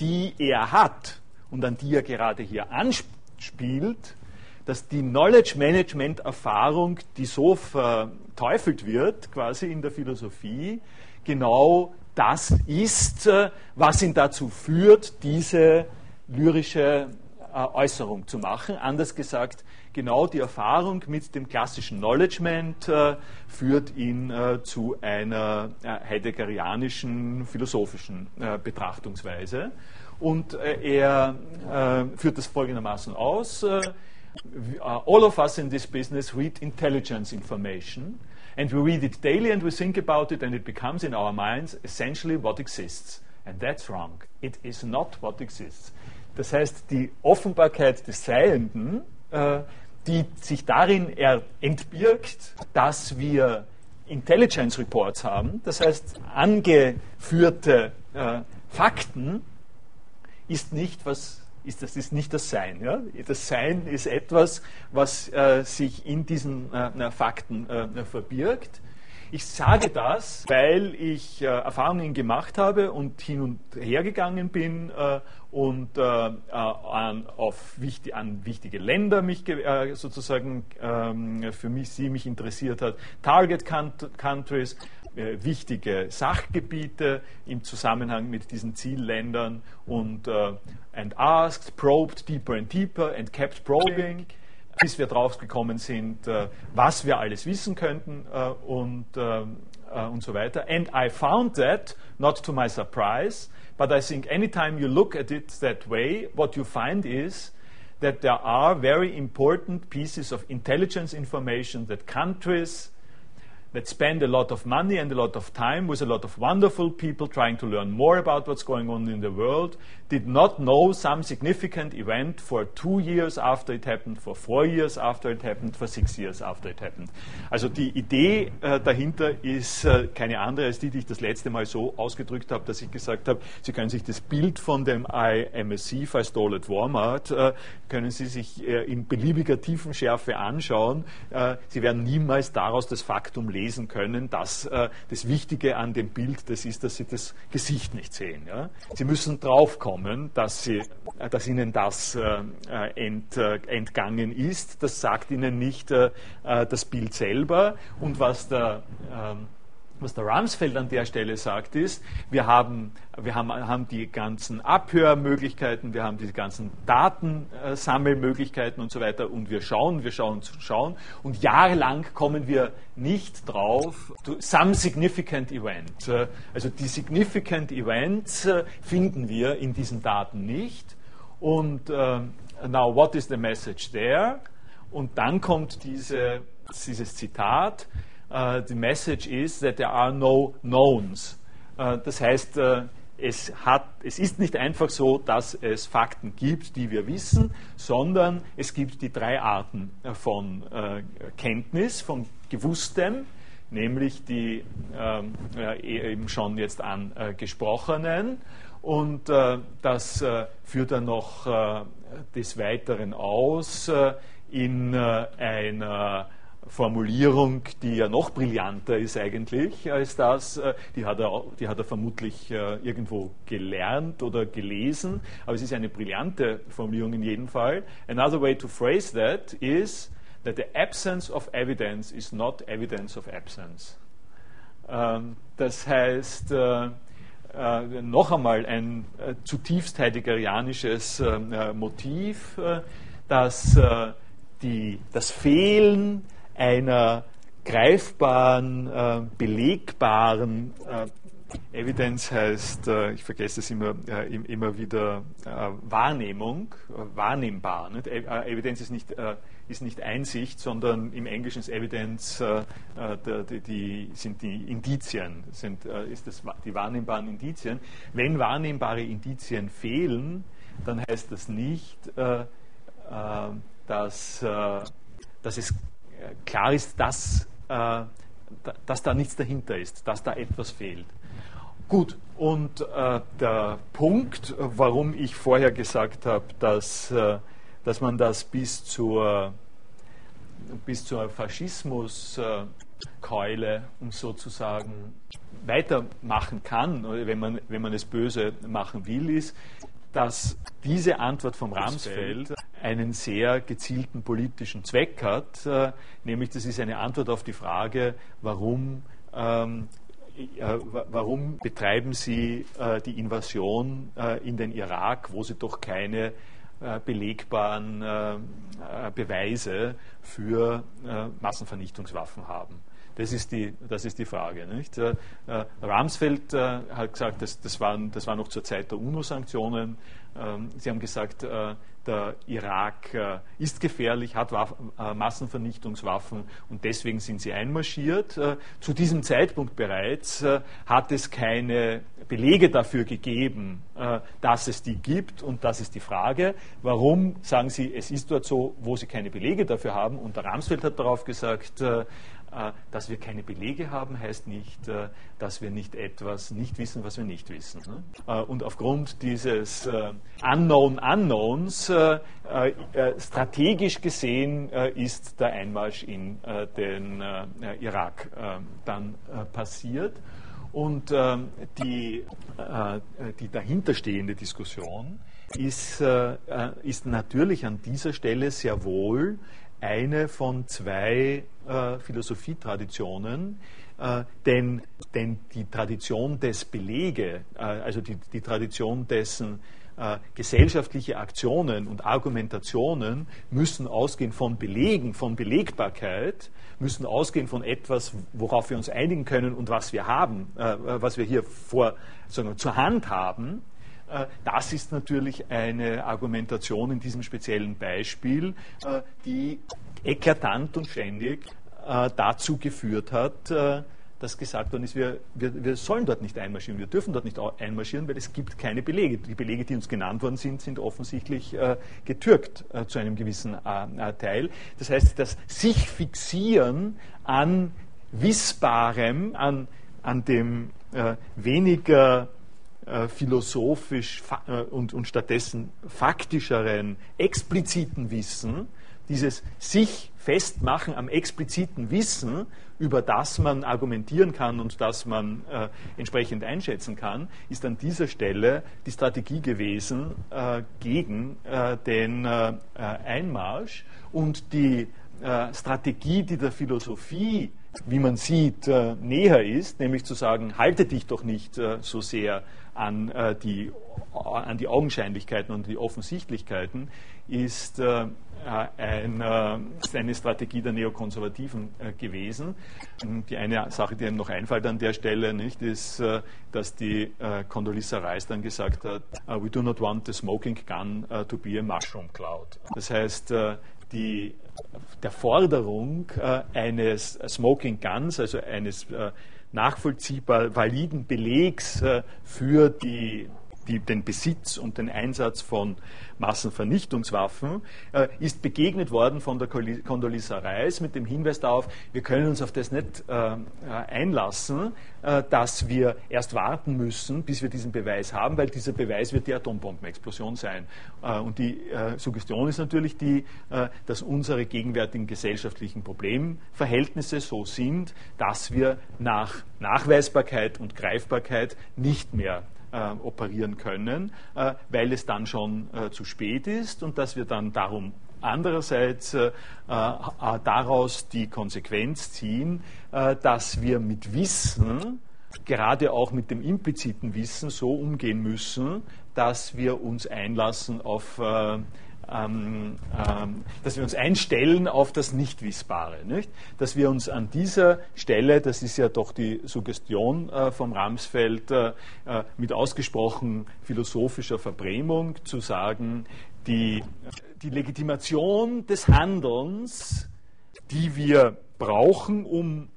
die er hat und an die er gerade hier anspielt, dass die Knowledge Management Erfahrung, die so verteufelt wird, quasi in der Philosophie, genau das ist, äh, was ihn dazu führt, diese lyrische Äußerung zu machen. Anders gesagt, genau die Erfahrung mit dem klassischen Knowledgement äh, führt ihn äh, zu einer äh, heideggerianischen philosophischen äh, Betrachtungsweise. Und äh, er äh, führt das folgendermaßen aus. all of us in this business read intelligence information. And we read it daily and we think about it, and it becomes in our minds essentially what exists. And that's wrong. It is not what exists. Das heißt, die Offenbarkeit des Seienden, äh, die sich darin entbirgt, dass wir Intelligence Reports haben, das heißt angeführte äh, Fakten, ist nicht was ist das ist nicht das Sein. Ja? Das Sein ist etwas, was äh, sich in diesen äh, Fakten äh, verbirgt. Ich sage das, weil ich äh, Erfahrungen gemacht habe und hin und her gegangen bin äh, und äh, an, auf wichtig, an wichtige Länder mich äh, sozusagen ähm, für mich, sie mich interessiert hat, Target Countries, äh, wichtige Sachgebiete im Zusammenhang mit diesen Zielländern und äh, and asked, probed deeper and deeper and kept probing bis wir draufgekommen sind, äh, was wir alles wissen könnten äh, und, äh, und so weiter. And I found that, not to my surprise, but I think anytime you look at it that way, what you find is that there are very important pieces of intelligence information that countries, that spend a lot of money and a lot of time with a lot of wonderful people trying to learn more about what's going on in the world, did not know some significant event for two years after it happened, for four years after it happened, for six years after it happened. Also die Idee äh, dahinter ist äh, keine andere als die, die ich das letzte Mal so ausgedrückt habe, dass ich gesagt habe, Sie können sich das Bild von dem IMSC Stole at Walmart, äh, können Sie sich äh, in beliebiger Tiefenschärfe anschauen. Äh, Sie werden niemals daraus das Faktum lesen, lesen können, dass äh, das Wichtige an dem Bild das ist, dass Sie das Gesicht nicht sehen. Ja? Sie müssen draufkommen, dass, Sie, äh, dass Ihnen das äh, ent, äh, entgangen ist. Das sagt Ihnen nicht äh, äh, das Bild selber. Und was der ähm, was der Rumsfeld an der Stelle sagt, ist, wir haben, wir haben, haben die ganzen Abhörmöglichkeiten, wir haben diese ganzen Datensammelmöglichkeiten und so weiter und wir schauen, wir schauen, schauen und jahrelang kommen wir nicht drauf, some significant event. Also die significant events äh, finden wir in diesen Daten nicht und uh, now what is the message there? Und dann kommt diese, dieses Zitat, Uh, the message is that there are no knowns. Uh, das heißt, uh, es, hat, es ist nicht einfach so, dass es Fakten gibt, die wir wissen, sondern es gibt die drei Arten von äh, Kenntnis, von Gewusstem, nämlich die ähm, äh, eben schon jetzt angesprochenen. Und äh, das äh, führt dann noch äh, des Weiteren aus in einer Formulierung, die ja noch brillanter ist eigentlich als das, äh, die hat er, die hat er vermutlich äh, irgendwo gelernt oder gelesen, aber es ist eine brillante Formulierung in jedem Fall. Another way to phrase that is that the absence of evidence is not evidence of absence. Ähm, das heißt, äh, noch einmal ein zutiefst heideggerianisches Motiv, dass die, das Fehlen einer greifbaren, äh, belegbaren äh, Evidenz heißt, äh, ich vergesse es immer, immer wieder, Wahrnehmung, wahrnehmbar. Nicht? Evidenz ist nicht, ist nicht Einsicht, sondern im Englischen ist Evidenz, die, die, sind die Indizien, sind, ist das die wahrnehmbaren Indizien. Wenn wahrnehmbare Indizien fehlen, dann heißt das nicht, dass, dass es klar ist, dass, äh, dass da nichts dahinter ist, dass da etwas fehlt. Gut, und äh, der Punkt, warum ich vorher gesagt habe, dass, äh, dass man das bis zur, bis zur Faschismuskeule, um sozusagen weitermachen kann, wenn man, wenn man es böse machen will, ist, dass diese Antwort vom Ramsfeld einen sehr gezielten politischen Zweck hat, äh, nämlich das ist eine Antwort auf die Frage, warum, ähm, äh, warum betreiben Sie äh, die Invasion äh, in den Irak, wo Sie doch keine belegbaren Beweise für Massenvernichtungswaffen haben. Das ist die, das ist die Frage. Nicht? Äh, Ramsfeld äh, hat gesagt, das, das, waren, das war noch zur Zeit der UNO-Sanktionen. Ähm, Sie haben gesagt, äh, der Irak äh, ist gefährlich, hat äh, Massenvernichtungswaffen und deswegen sind sie einmarschiert. Äh, zu diesem Zeitpunkt bereits hat es keine Belege dafür gegeben, dass es die gibt und das ist die Frage. Warum sagen Sie, es ist dort so, wo Sie keine Belege dafür haben? Und der Ramsfeld hat darauf gesagt, dass wir keine Belege haben, heißt nicht, äh, dass wir nicht etwas nicht wissen, was wir nicht wissen. Ne? Äh, und aufgrund dieses Unknown Unknowns, strategisch gesehen, ist der Einmarsch in den Irak dann passiert. Und die, die dahinterstehende Diskussion ist, ist natürlich an dieser Stelle sehr wohl eine von zwei äh, Philosophietraditionen, äh, denn, denn die Tradition des Belege, äh, also die, die Tradition dessen, äh, gesellschaftliche Aktionen und Argumentationen müssen ausgehen von Belegen, von Belegbarkeit, müssen ausgehen von etwas, worauf wir uns einigen können und was wir haben, äh, was wir hier vor, sagen wir, zur Hand haben. Äh, das ist natürlich eine Argumentation in diesem speziellen Beispiel, äh, die eklatant und ständig äh, dazu geführt hat, dass gesagt worden ist, wir, wir, wir, sollen dort nicht einmarschieren, wir dürfen dort nicht einmarschieren, weil es gibt keine Belege. Die Belege, die uns genannt worden sind, sind offensichtlich äh, getürkt äh, zu einem gewissen äh, Teil. Das heißt, das sich fixieren an Wissbarem, an, an dem weniger äh, philosophisch äh, und, und stattdessen faktischeren, expliziten Wissen, dieses sich festmachen am expliziten Wissen, über das man argumentieren kann und das man äh, entsprechend einschätzen kann, ist an dieser Stelle die Strategie gewesen äh, gegen äh, den äh, Einmarsch und die Strategie, die der Philosophie wie man sieht, äh, näher ist, nämlich zu sagen, halte dich doch nicht so sehr an, äh, die, an die Augenscheinlichkeiten und die Offensichtlichkeiten, ist ein, eine Strategie der Neokonservativen gewesen. Die eine Sache, die einem noch einfällt an der Stelle, nicht, ist, dass die Condoleezza Rice dann gesagt hat, we do not want the smoking gun to be a mushroom cloud. Das heißt, die der Forderung äh, eines Smoking Guns, also eines äh, nachvollziehbar validen Belegs äh, für die die, den Besitz und den Einsatz von Massenvernichtungswaffen, äh, ist begegnet worden von der Condoleezza Rice mit dem Hinweis darauf, wir können uns auf das nicht äh, einlassen, äh, dass wir erst warten müssen, bis wir diesen Beweis haben, weil dieser Beweis wird die Atombombenexplosion sein. Äh, und die äh, Suggestion ist natürlich die, äh, dass unsere gegenwärtigen gesellschaftlichen Problemverhältnisse so sind, dass wir nach Nachweisbarkeit und Greifbarkeit nicht mehr äh, operieren können, äh, weil es dann schon äh, zu spät ist und dass wir dann darum andererseits äh, äh, daraus die Konsequenz ziehen, äh, dass wir mit Wissen, gerade auch mit dem impliziten Wissen, so umgehen müssen, dass wir uns einlassen auf ähm, ähm, dass wir uns einstellen auf das Nichtwissbare. Nicht? Dass wir uns an dieser Stelle, das ist ja doch die Suggestion äh, vom Ramsfeld, äh, äh, mit ausgesprochen philosophischer Verbrämung zu sagen, die, die Legitimation des Handelns, die wir brauchen, um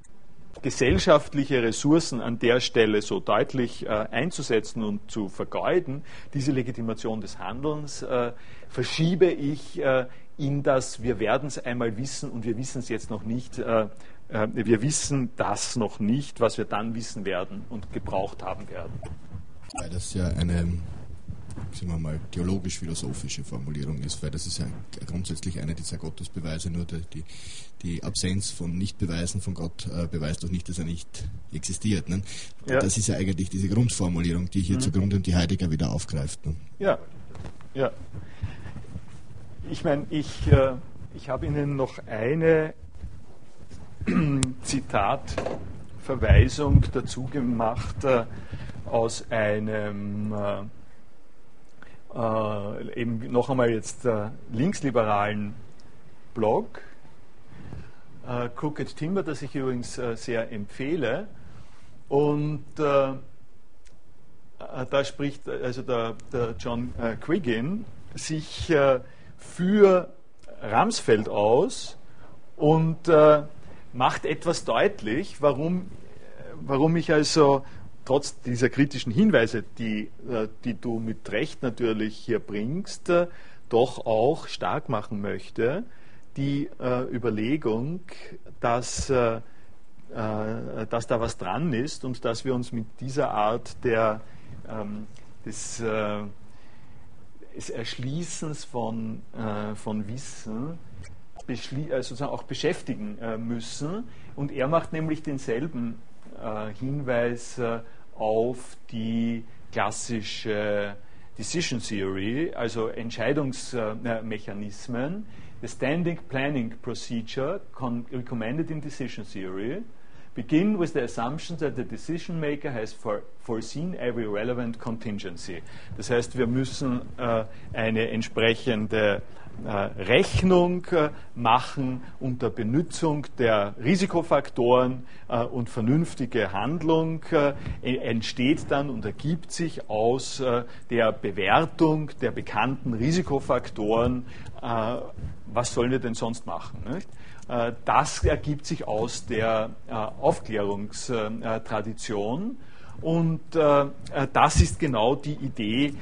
gesellschaftliche Ressourcen an der Stelle so deutlich äh, einzusetzen und zu vergeuden, diese Legitimation des Handelns äh, verschiebe ich äh, in das, wir werden es einmal wissen und wir wissen es jetzt noch nicht. Äh, äh, wir wissen das noch nicht, was wir dann wissen werden und gebraucht haben werden. Weil das ja eine sagen wir mal, theologisch-philosophische Formulierung ist, weil das ist ja grundsätzlich einer dieser Gottesbeweise, nur die, die Absenz von Nichtbeweisen von Gott äh, beweist doch nicht, dass er nicht existiert. Ne? Ja. Das ist ja eigentlich diese Grundformulierung, die hier mhm. zugrunde und die Heidegger wieder aufgreift. Ne? Ja, ja. Ich meine, ich, äh, ich habe Ihnen noch eine Zitatverweisung dazu gemacht äh, aus einem äh, äh, eben noch einmal jetzt äh, linksliberalen Blog, äh, Crooked Timber, das ich übrigens äh, sehr empfehle. Und äh, äh, da spricht also der, der John Quiggin sich für Ramsfeld aus und macht etwas deutlich, warum, warum ich also trotz dieser kritischen Hinweise, die, äh, die du mit Recht natürlich hier bringst, äh, doch auch stark machen möchte, die äh, Überlegung, dass, äh, äh, dass da was dran ist und dass wir uns mit dieser Art der, ähm, des, äh, des, Erschließens von, von Wissen sozusagen auch beschäftigen müssen. Und er macht nämlich denselben Hinweis auf die klassische Decision Theory, also Entscheidungsmechanismen. The Standing Planning Procedure recommended in Decision Theory begin with the assumption that the decision maker has for, foreseen every relevant contingency. Das heißt, wir müssen äh, eine entsprechende Rechnung äh, machen unter Benutzung der Risikofaktoren äh, und vernünftige Handlung entsteht dann und ergibt sich aus der Bewertung der bekannten Risikofaktoren, was sollen wir denn sonst machen? Das ergibt sich aus der Aufklärungstradition. Und das ist genau die Idee, äh,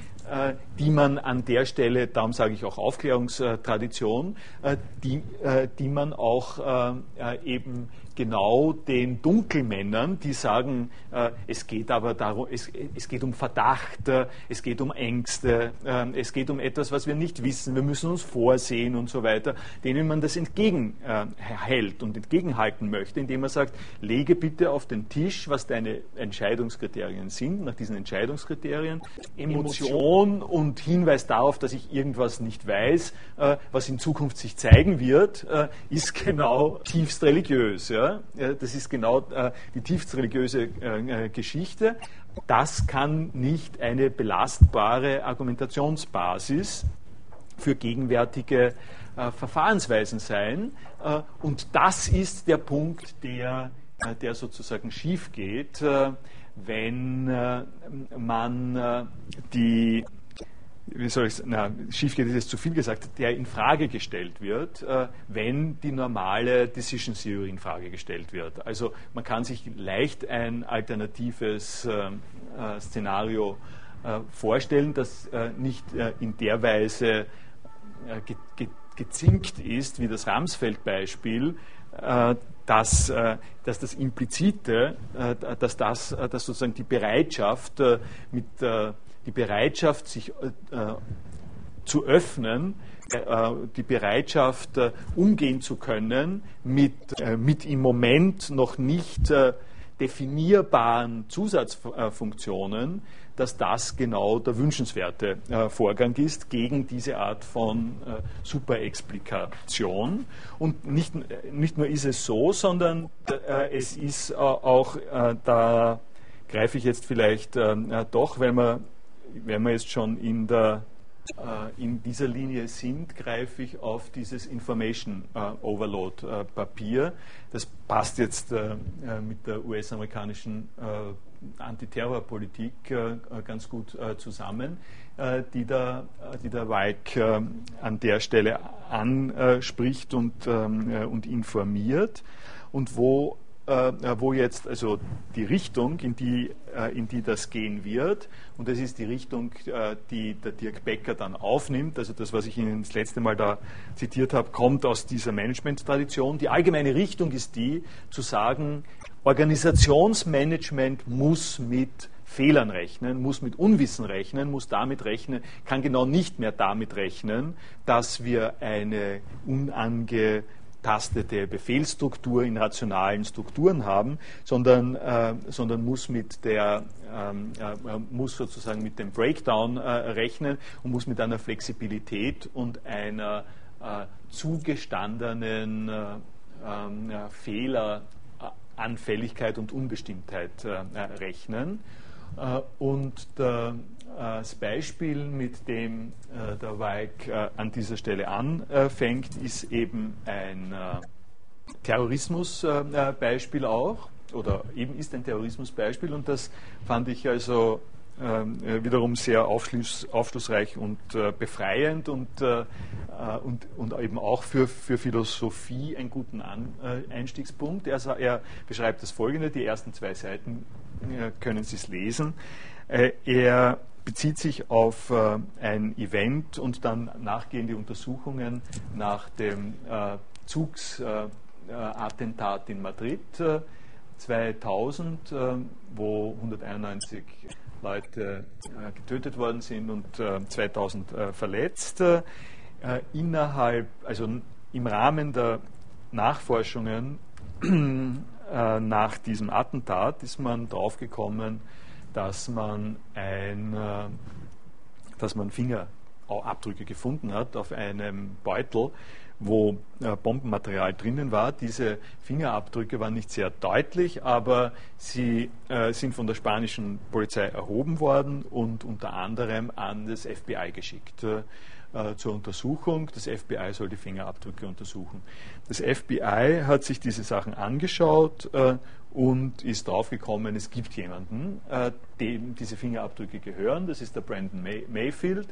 die man an der Stelle, darum sage ich auch Aufklärungstradition, äh, die, äh, die man auch eben genau den Dunkelmännern, die sagen, äh, es geht aber darum, es, es geht um Verdacht, äh, es geht um Ängste, äh, es geht um etwas, was wir nicht wissen, wir müssen uns vorsehen und so weiter, denen man das entgegenhält und entgegenhalten möchte, indem man sagt, lege bitte auf den Tisch, was deine Entscheidungskriterien sind, nach diesen Entscheidungskriterien, Emotion und Hinweis darauf, dass ich irgendwas nicht weiß, äh, was in Zukunft sich zeigen wird, äh, ist genau tiefst religiös. Ja? Das ist genau äh, die tiefst religiöse äh, äh, Geschichte. Das kann nicht eine belastbare Argumentationsbasis für gegenwärtige Verfahrensweisen sein. und das ist der Punkt, der, der sozusagen schief geht, wenn man die wie soll ich sagen, schief geht, ist zu viel gesagt, der in Frage gestellt wird, äh, wenn die normale Decision Theory in Frage gestellt wird. Also man kann sich leicht ein alternatives äh, äh, Szenario vorstellen, das nicht in der Weise gezinkt ist wie das Ramsfeld-Beispiel, dass, dass das Implizite, dass das dass sozusagen die Bereitschaft mit die Bereitschaft, sich äh, äh, zu öffnen, äh, die Bereitschaft, äh, umgehen zu können mit, äh, mit im Moment noch nicht äh, definierbaren Zusatzfunktionen, dass das genau der wünschenswerte Vorgang ist gegen diese Art von Superexplikation. Und nicht, nicht nur ist es so, sondern es ist auch, da greife ich jetzt vielleicht doch, weil man wenn wir jetzt schon in, der, äh, in dieser Linie sind, greife ich auf dieses Information äh, Overload äh, Papier. Das passt jetzt äh, äh, mit der US-amerikanischen äh, Antiterrorpolitik ganz gut zusammen, die, der, die der Weig an der Stelle anspricht und, ähm, und informiert und wo wo jetzt also die Richtung, in die, äh, in die das gehen wird, und das ist die Richtung, äh, die der Dirk Becker dann aufnimmt, also das, was ich Ihnen das letzte Mal da zitiert habe, kommt aus dieser Management-Tradition. Die allgemeine Richtung ist die, zu sagen, Organisationsmanagement muss mit Fehlern rechnen, muss mit Unwissen rechnen, muss damit rechnen, kann genau nicht mehr damit rechnen, dass wir eine unange abgetastete Befehlsstruktur in rationalen Strukturen haben, sondern, äh, sondern muss mit der ähm, äh, muss sozusagen mit dem Breakdown äh, rechnen und muss mit einer Flexibilität und einer äh, zugestandenen äh, ähm, Fehleranfälligkeit und Unbestimmtheit äh, rechnen. Und das Beispiel, mit dem der Weig an dieser Stelle anfängt, ist eben ein Terrorismusbeispiel auch oder eben ist ein Terrorismusbeispiel und das fand ich also äh, wiederum sehr aufschluss, aufschlussreich und äh, befreiend und, äh, und, und eben auch für, für Philosophie einen guten An, äh, Einstiegspunkt. Er, er, beschreibt das folgende, die ersten zwei Seiten äh, können Sie es lesen. Äh, er bezieht sich auf ein Event und dann nachgehende Untersuchungen nach dem Zugsattentat in Madrid 2000, wo 191 Leute äh, getötet worden sind und 2000 äh, äh, verletzt. innerhalb, also im Rahmen der Nachforschungen nach diesem Attentat ist man draufgekommen, dass man ein, dass man Fingerabdrücke gefunden hat auf einem Beutel, wo äh, Bombenmaterial drinnen war. Diese Fingerabdrücke waren nicht sehr deutlich, aber sie äh, sind von der spanischen Polizei erhoben worden und unter anderem an das FBI geschickt äh, zur Untersuchung. Das FBI soll die Fingerabdrücke untersuchen. Das FBI hat sich diese Sachen angeschaut äh, und ist draufgekommen, es gibt jemanden, äh, dem diese Fingerabdrücke gehören. Das ist der Brandon May Mayfield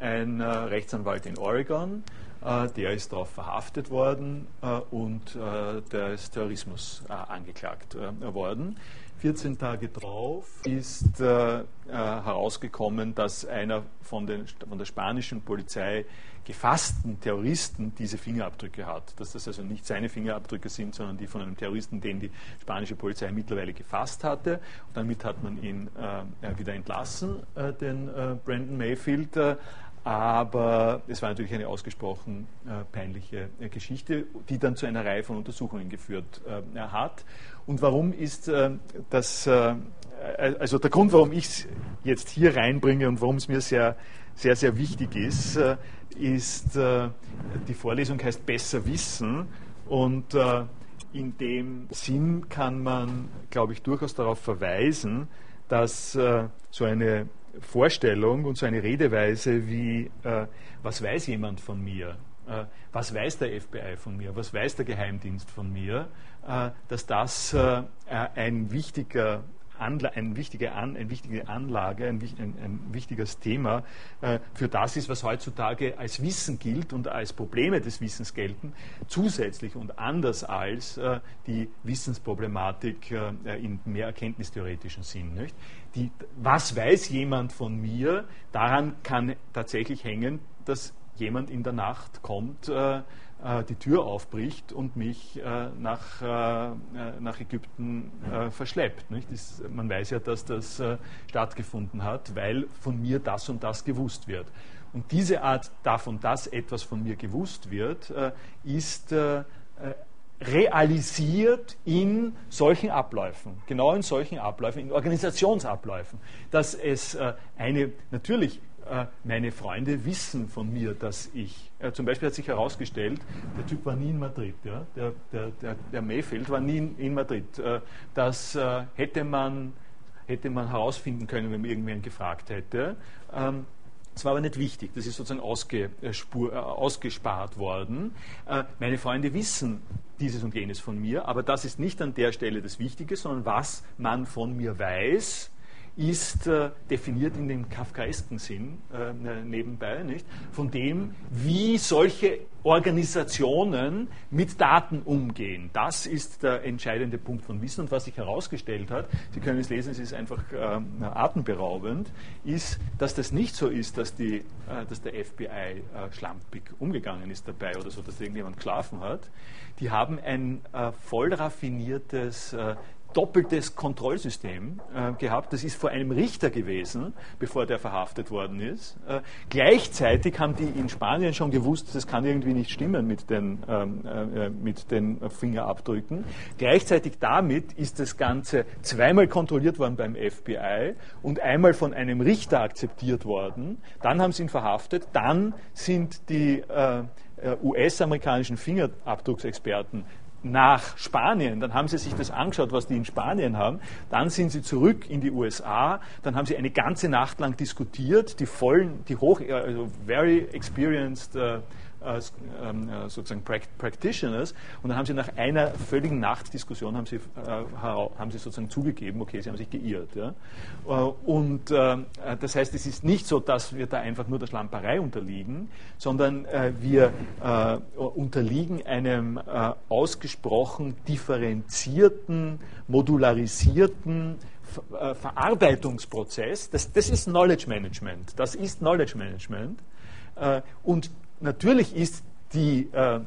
ein äh, Rechtsanwalt in Oregon, äh, der ist darauf verhaftet worden äh, und der ist Terrorismus angeklagt worden. 14 Tage drauf ist äh, herausgekommen, dass einer von, den, von, der spanischen Polizei gefassten Terroristen diese Fingerabdrücke hat. Dass das also nicht seine Fingerabdrücke sind, sondern die von einem Terroristen, den die spanische Polizei mittlerweile gefasst hatte. Und damit hat man ihn äh, wieder entlassen, äh, den Brandon Mayfield aber es war natürlich eine ausgesprochen äh, peinliche äh, Geschichte, die dann zu einer Reihe von Untersuchungen geführt äh, hat. Und warum ist äh, das, äh, also der Grund, warum ich es jetzt hier reinbringe und warum es mir sehr, sehr, sehr wichtig ist, äh, ist, die Vorlesung heißt Besser Wissen und in dem Sinn kann man, glaube ich, durchaus darauf verweisen, dass so eine Vorstellung und so eine Redeweise wie, äh, was weiß jemand von mir, äh, was weiß der FBI von mir, was weiß der Geheimdienst von mir, äh, dass das äh, ein wichtiger Anla ein wichtige An eine wichtige Anlage, ein, ein, ein wichtiges Thema äh, für das ist, was heutzutage als Wissen gilt und als Probleme des Wissens gelten, zusätzlich und anders als äh, die Wissensproblematik äh, in mehr erkenntnistheoretischen Sinn. Nicht? Die, was weiß jemand von mir? Daran kann tatsächlich hängen, dass jemand in der Nacht kommt, äh, äh, die Tür aufbricht und mich äh, nach, äh, nach Ägypten verschleppt. Das, man weiß ja, dass das stattgefunden hat, weil von mir das und das gewusst wird. Und diese Art davon, dass etwas von mir gewusst wird, ist realisiert in solchen Abläufen, genau in solchen Abläufen, in Organisationsabläufen, dass es eine, natürlich äh, meine Freunde wissen von mir, dass ich, äh, zum Beispiel hat sich herausgestellt, der Typ war nie in Madrid, ja? der, der, der, der Mayfield war nie in, in Madrid. Äh, das äh, hätte, man, hätte man herausfinden können, wenn man irgendwen gefragt hätte. Ähm, das war aber nicht wichtig, das ist sozusagen äh, ausgespart worden. Äh, meine Freunde wissen dieses und jenes von mir, aber das ist nicht an der Stelle das Wichtige, sondern was man von mir weiß, ist äh, definiert in dem kafkaesken Sinn äh, nebenbei, nicht? von dem, wie solche Organisationen mit Daten umgehen. Das ist der entscheidende Punkt von Wissen. Und was sich herausgestellt hat, Sie können es lesen, es ist einfach äh, atemberaubend, ist, dass das nicht so ist, dass, die, äh, dass der FBI äh, schlampig umgegangen ist dabei oder so, dass irgendjemand geschlafen hat. Die haben ein äh, voll raffiniertes doppeltes Kontrollsystem äh, gehabt. Das ist vor einem Richter gewesen, bevor der verhaftet worden ist. Äh, gleichzeitig haben die in Spanien schon gewusst, das kann irgendwie nicht stimmen mit den, ähm, äh, mit den Fingerabdrücken. Gleichzeitig damit ist das Ganze zweimal kontrolliert worden beim FBI und einmal von einem Richter akzeptiert worden. Dann haben sie ihn verhaftet. Dann sind die äh, US-amerikanischen Fingerabdrucksexperten nach Spanien, dann haben sie sich das angeschaut, was die in Spanien haben, dann sind sie zurück in die USA, dann haben sie eine ganze Nacht lang diskutiert, die vollen, die hoch, also very experienced uh, sozusagen Practitioners. Und dann haben sie nach einer völligen Nachtdiskussion haben sie, äh, haben sie sozusagen zugegeben, okay, sie haben sich geirrt. Ja? Und das heißt, es ist nicht so, dass wir da einfach nur der Schlamperei unterliegen, sondern wir unterliegen einem ausgesprochen differenzierten, modularisierten Verarbeitungsprozess. Das, das ist Knowledge Management. Das ist Knowledge Management. Und natürlich ist die, äh,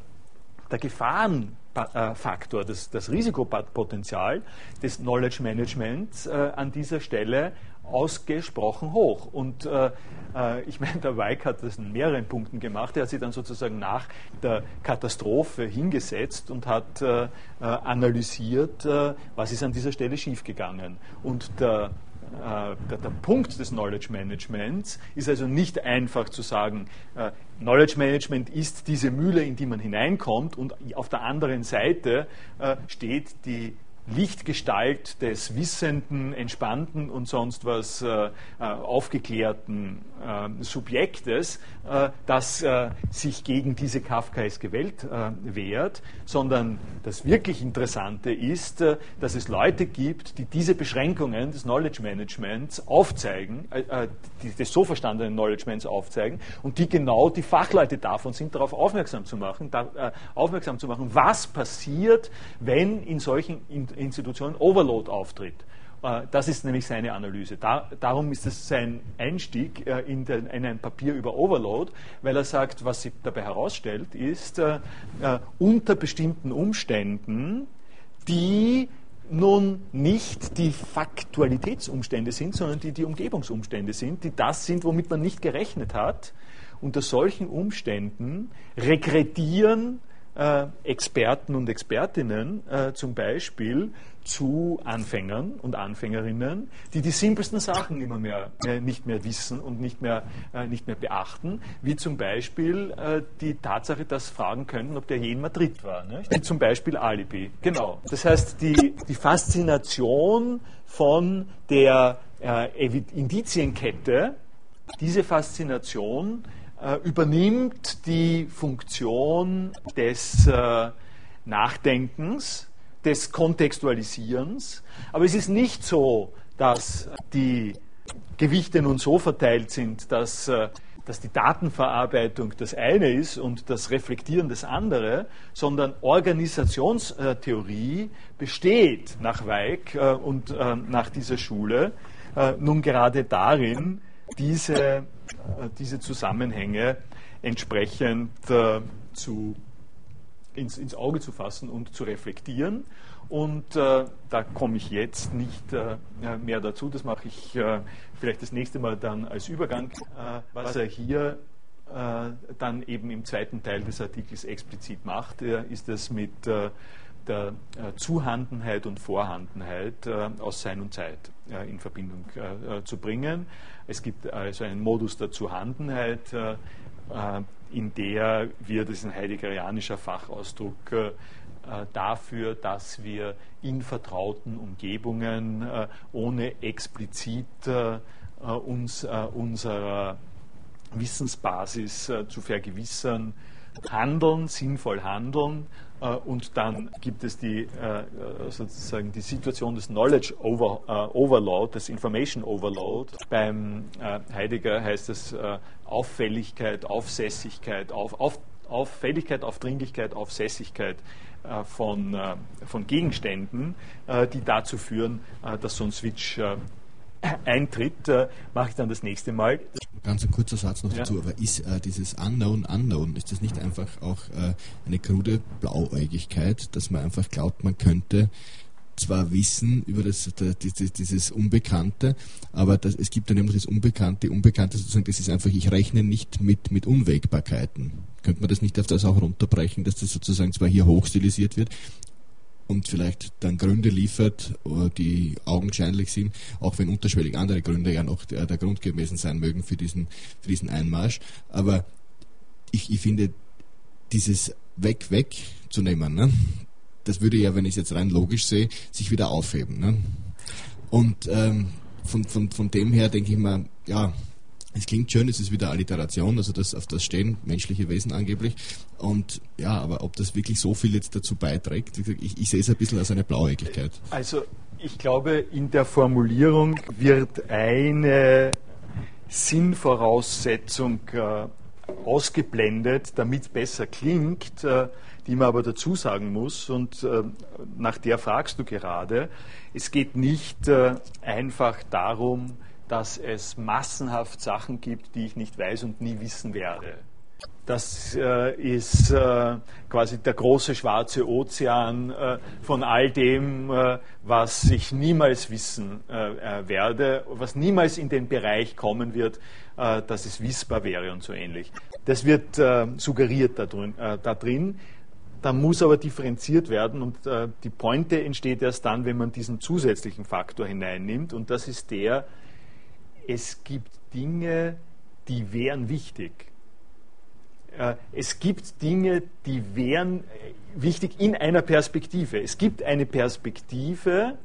der Gefahrenfaktor, das, das, Risikopotenzial des Knowledge Managements äh, an dieser Stelle ausgesprochen hoch. Und äh, äh ich meine, der Weig hat das in mehreren Punkten gemacht. Er hat sich dann sozusagen nach der Katastrophe hingesetzt und hat äh, äh analysiert, was ist an dieser Stelle schiefgegangen. Und der äh, der, der, Punkt des Knowledge Managements ist also nicht einfach zu sagen, äh, Knowledge Management ist diese Mühle, in die man hineinkommt und auf der anderen Seite äh, steht die Lichtgestalt des wissenden, entspannten und sonst was äh, äh aufgeklärten äh, Subjektes, äh, das äh, sich gegen diese kafkaeske Welt äh, wehrt, sondern das wirklich Interessante ist, dass es Leute gibt, die diese Beschränkungen des Knowledge Managements aufzeigen, die, des so verstandenen Knowledge Managements aufzeigen und die genau die Fachleute davon sind, darauf aufmerksam zu machen, da, aufmerksam zu machen, was passiert, wenn in solchen in Institutionen Overload auftritt. Äh, das ist nämlich seine Analyse. Da, darum ist es sein Einstieg äh, in, den, in, ein Papier über Overload, weil er sagt, was sich dabei herausstellt, ist, äh, äh, unter bestimmten Umständen, die nun nicht die Faktualitätsumstände sind, sondern die die Umgebungsumstände sind, die das sind, womit man nicht gerechnet hat. Unter solchen Umständen regredieren äh, Experten und Expertinnen äh, zum Beispiel zu Anfängern und Anfängerinnen, die die simpelsten Sachen immer mehr äh, nicht mehr wissen und nicht mehr, äh, nicht mehr beachten, wie zum Beispiel äh, die Tatsache, dass fragen könnten, ob der je in Madrid war. Ne? Wie zum Beispiel Alibi. Genau. Das heißt, die, die Faszination von der äh, Indizienkette, diese Faszination übernimmt die Funktion des äh, Nachdenkens, des Kontextualisierens. Aber es ist nicht so, dass die Gewichte nun so verteilt sind, dass, äh, dass die Datenverarbeitung das eine ist und das Reflektieren das andere, sondern Organisationstheorie besteht nach Weig äh, und äh, nach dieser Schule nun gerade darin, diese äh, diese Zusammenhänge entsprechend äh, zu, ins, ins, Auge zu fassen und zu reflektieren. Und äh, da komme ich jetzt nicht äh, mehr dazu. Das mache ich äh, vielleicht das nächste Mal dann als Übergang. Äh, was er hier dann eben im zweiten Teil des Artikels explizit macht, ist es mit der Zuhandenheit und Vorhandenheit aus Sein und Zeit in Verbindung zu bringen. Es gibt also einen Modus der Zuhandenheit, äh, äh, in der wir, das ist ein heideggerianischer Fachausdruck, äh, dafür, dass wir in vertrauten Umgebungen ohne explizit uns unserer Wissensbasis zu vergewissern, handeln, sinnvoll handeln äh, und dann gibt es die, äh, sozusagen die Situation des Knowledge Over, äh, Overload, des Information Overload. Beim Heidegger heißt es Auffälligkeit, Aufsässigkeit, auf, auf, Auffälligkeit, Aufdringlichkeit, Aufsässigkeit von, von Gegenständen, die dazu führen, dass so ein Switch eintritt, mache ich dann das nächste Mal. Ganz ein kurzer Satz noch dazu, aber ist äh, dieses Unknown Unknown, ist das nicht einfach auch äh, eine krude Blauäugigkeit, dass man einfach glaubt, man könnte zwar wissen über das, das, dieses Unbekannte, aber das, es gibt dann immer das Unbekannte. Unbekannte sozusagen, das ist einfach, ich rechne nicht mit, mit Unwägbarkeiten. Könnte man das nicht auf das auch runterbrechen, dass das sozusagen zwar hier hochstilisiert wird, und vielleicht dann Gründe liefert, äh, die augenscheinlich sind, auch wenn unterschwellig andere Gründe ja noch der, der Grund gewesen sein mögen für diesen, für diesen Einmarsch. Aber ich, ich finde, dieses Weg, weg zu nehmen, ne? das würde ja, wenn ich es jetzt rein logisch sehe, sich wieder aufheben. Ne? Und ähm, von, von, von dem her denke ich mal, ja, es klingt schön, es ist wieder Alliteration, also das, auf das stehen menschliche Wesen angeblich. Und ja, aber ob das wirklich so viel jetzt dazu beiträgt, ich, ich sehe es ein bisschen als eine Blauäugigkeit. Also ich glaube, in der Formulierung wird eine Sinnvoraussetzung äh, ausgeblendet, damit es besser klingt, äh, die man aber dazu sagen muss, und äh, nach der fragst du gerade. Es geht nicht äh, einfach darum, dass es massenhaft Sachen gibt, die ich nicht weiß und nie wissen werde. Das äh, ist äh, quasi der große schwarze Ozean äh, von all dem, äh, was ich niemals wissen äh, äh, werde, was niemals in den Bereich kommen wird, dass es wissbar wäre und so ähnlich. Das wird suggeriert da drin, da drin. Da muss aber differenziert werden und die Pointe entsteht erst dann, wenn man diesen zusätzlichen Faktor hineinnimmt und das ist der, es gibt Dinge, die wären wichtig. Äh, es gibt Dinge, die wären äh, wichtig in einer Perspektive. Es gibt eine Perspektive,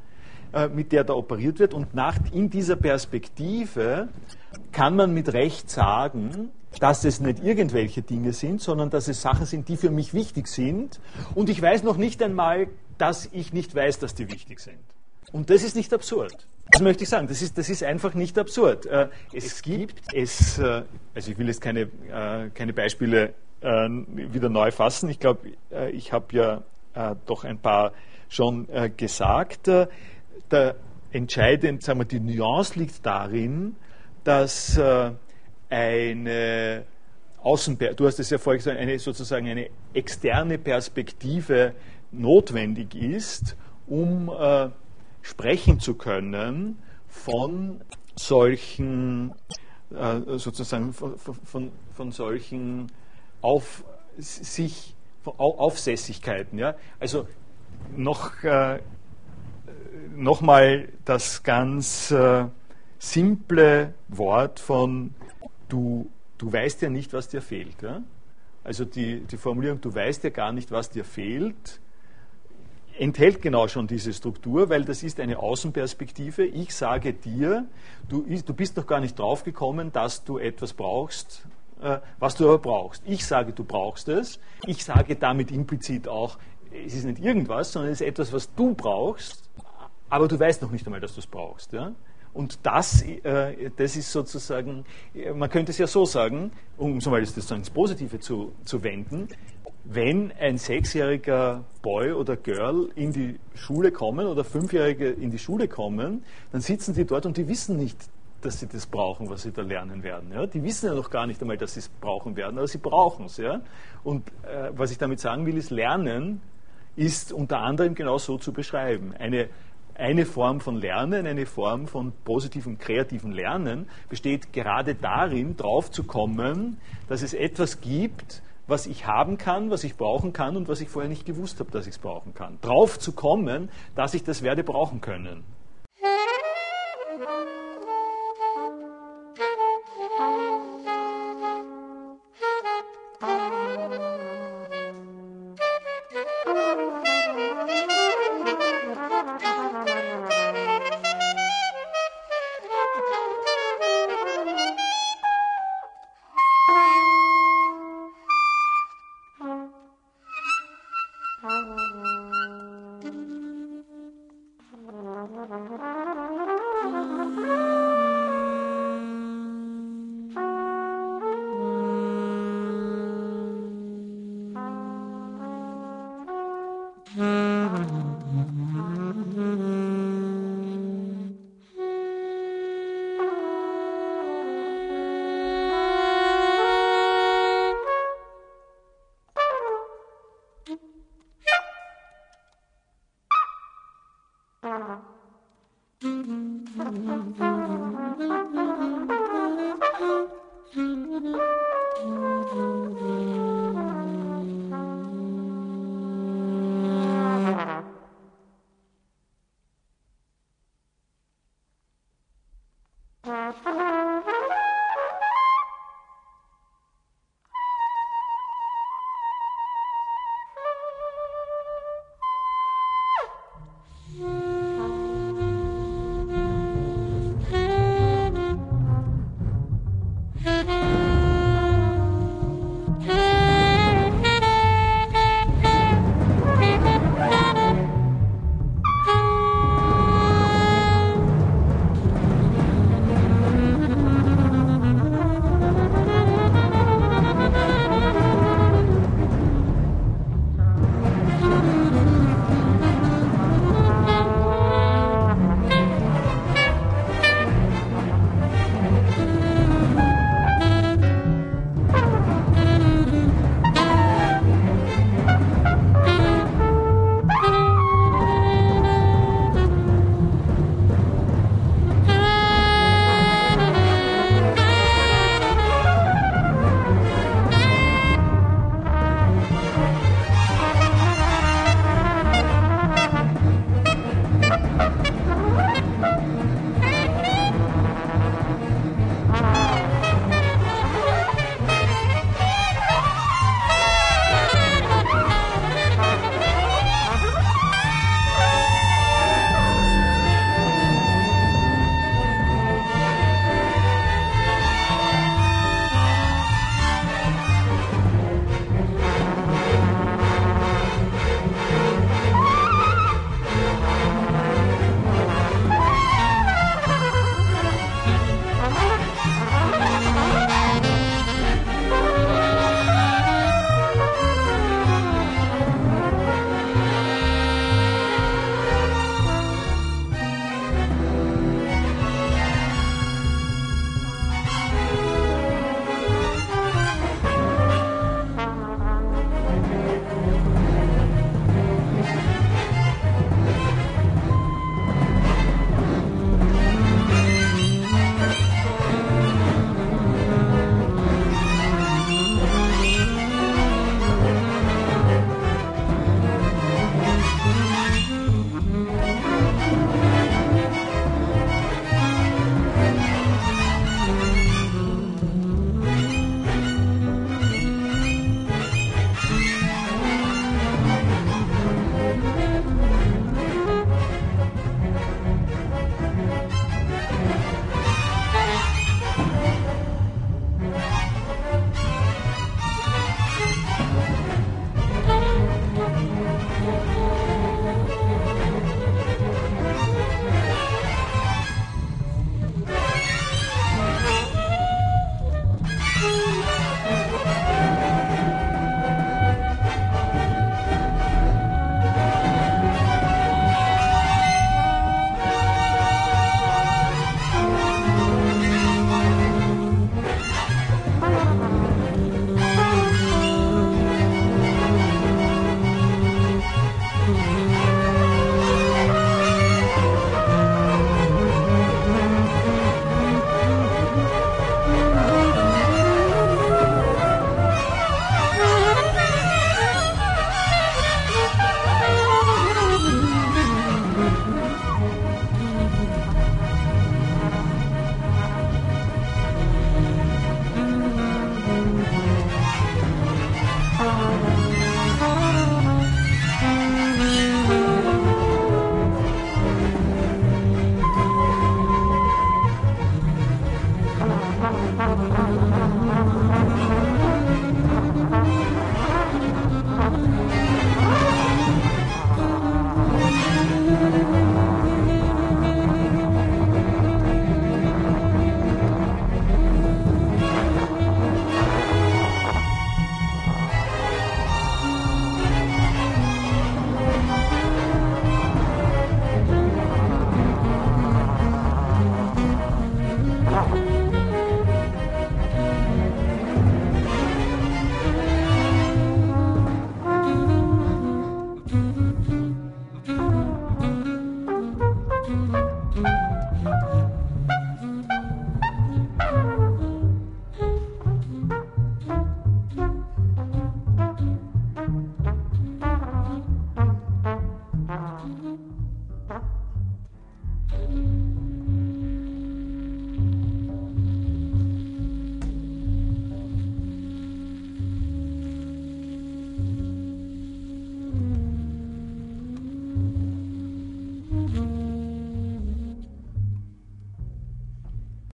äh, mit der da operiert wird und nach, in dieser Perspektive kann man mit Recht sagen, dass es nicht irgendwelche Dinge sind, sondern dass es Sachen sind, die für mich wichtig sind. Und ich weiß noch nicht einmal, dass ich nicht weiß, dass die wichtig sind. Und das ist nicht absurd. Das möchte ich sagen, das ist, das ist einfach nicht absurd. Äh, es gibt, es, äh, also ich will jetzt keine, äh, keine Beispiele wieder neu fassen. Ich glaube, ich habe ja doch ein paar schon gesagt. Der entscheidend, sagen wir, die Nuance liegt darin, dass eine Außenper du hast es ja vorhin gesagt, eine sozusagen eine externe Perspektive notwendig ist, um sprechen zu können von solchen, äh, sozusagen von, von, von solchen auf sich Aufsässigkeiten. Ja? Also noch, äh, noch mal das ganz äh, simple Wort von du, du weißt ja nicht, was dir fehlt. Ja? Also die, die Formulierung, du weißt ja gar nicht, was dir fehlt, enthält genau schon diese Struktur, weil das ist eine Außenperspektive. Ich sage dir, du, du bist noch gar nicht draufgekommen, dass du etwas brauchst, äh, was du aber brauchst. Ich sage, du brauchst es. Ich sage damit implizit auch, es ist nicht irgendwas, sondern es ist etwas, was du brauchst, aber du weißt noch nicht einmal, dass du es brauchst. Ja? Und das, äh, das ist sozusagen, man könnte es ja so sagen, um so mal das ins Positive zu, zu wenden, wenn ein sechsjähriger Boy oder Girl in die Schule kommen oder fünfjährige in die Schule kommen, dann sitzen die dort und die wissen nicht, dass sie das brauchen, was sie da lernen werden. Ja? Die wissen ja noch gar nicht einmal, dass sie es brauchen werden, aber sie brauchen es. Ja? Und äh, was ich damit sagen will, ist, Lernen ist unter anderem genau so zu beschreiben. Eine, eine Form von Lernen, eine Form von positivem, kreativen Lernen besteht gerade darin, drauf zu kommen, dass es etwas gibt, was ich haben kann, was ich brauchen kann und was ich vorher nicht gewusst habe, dass ich es brauchen kann. Drauf zu kommen, dass ich das werde brauchen können.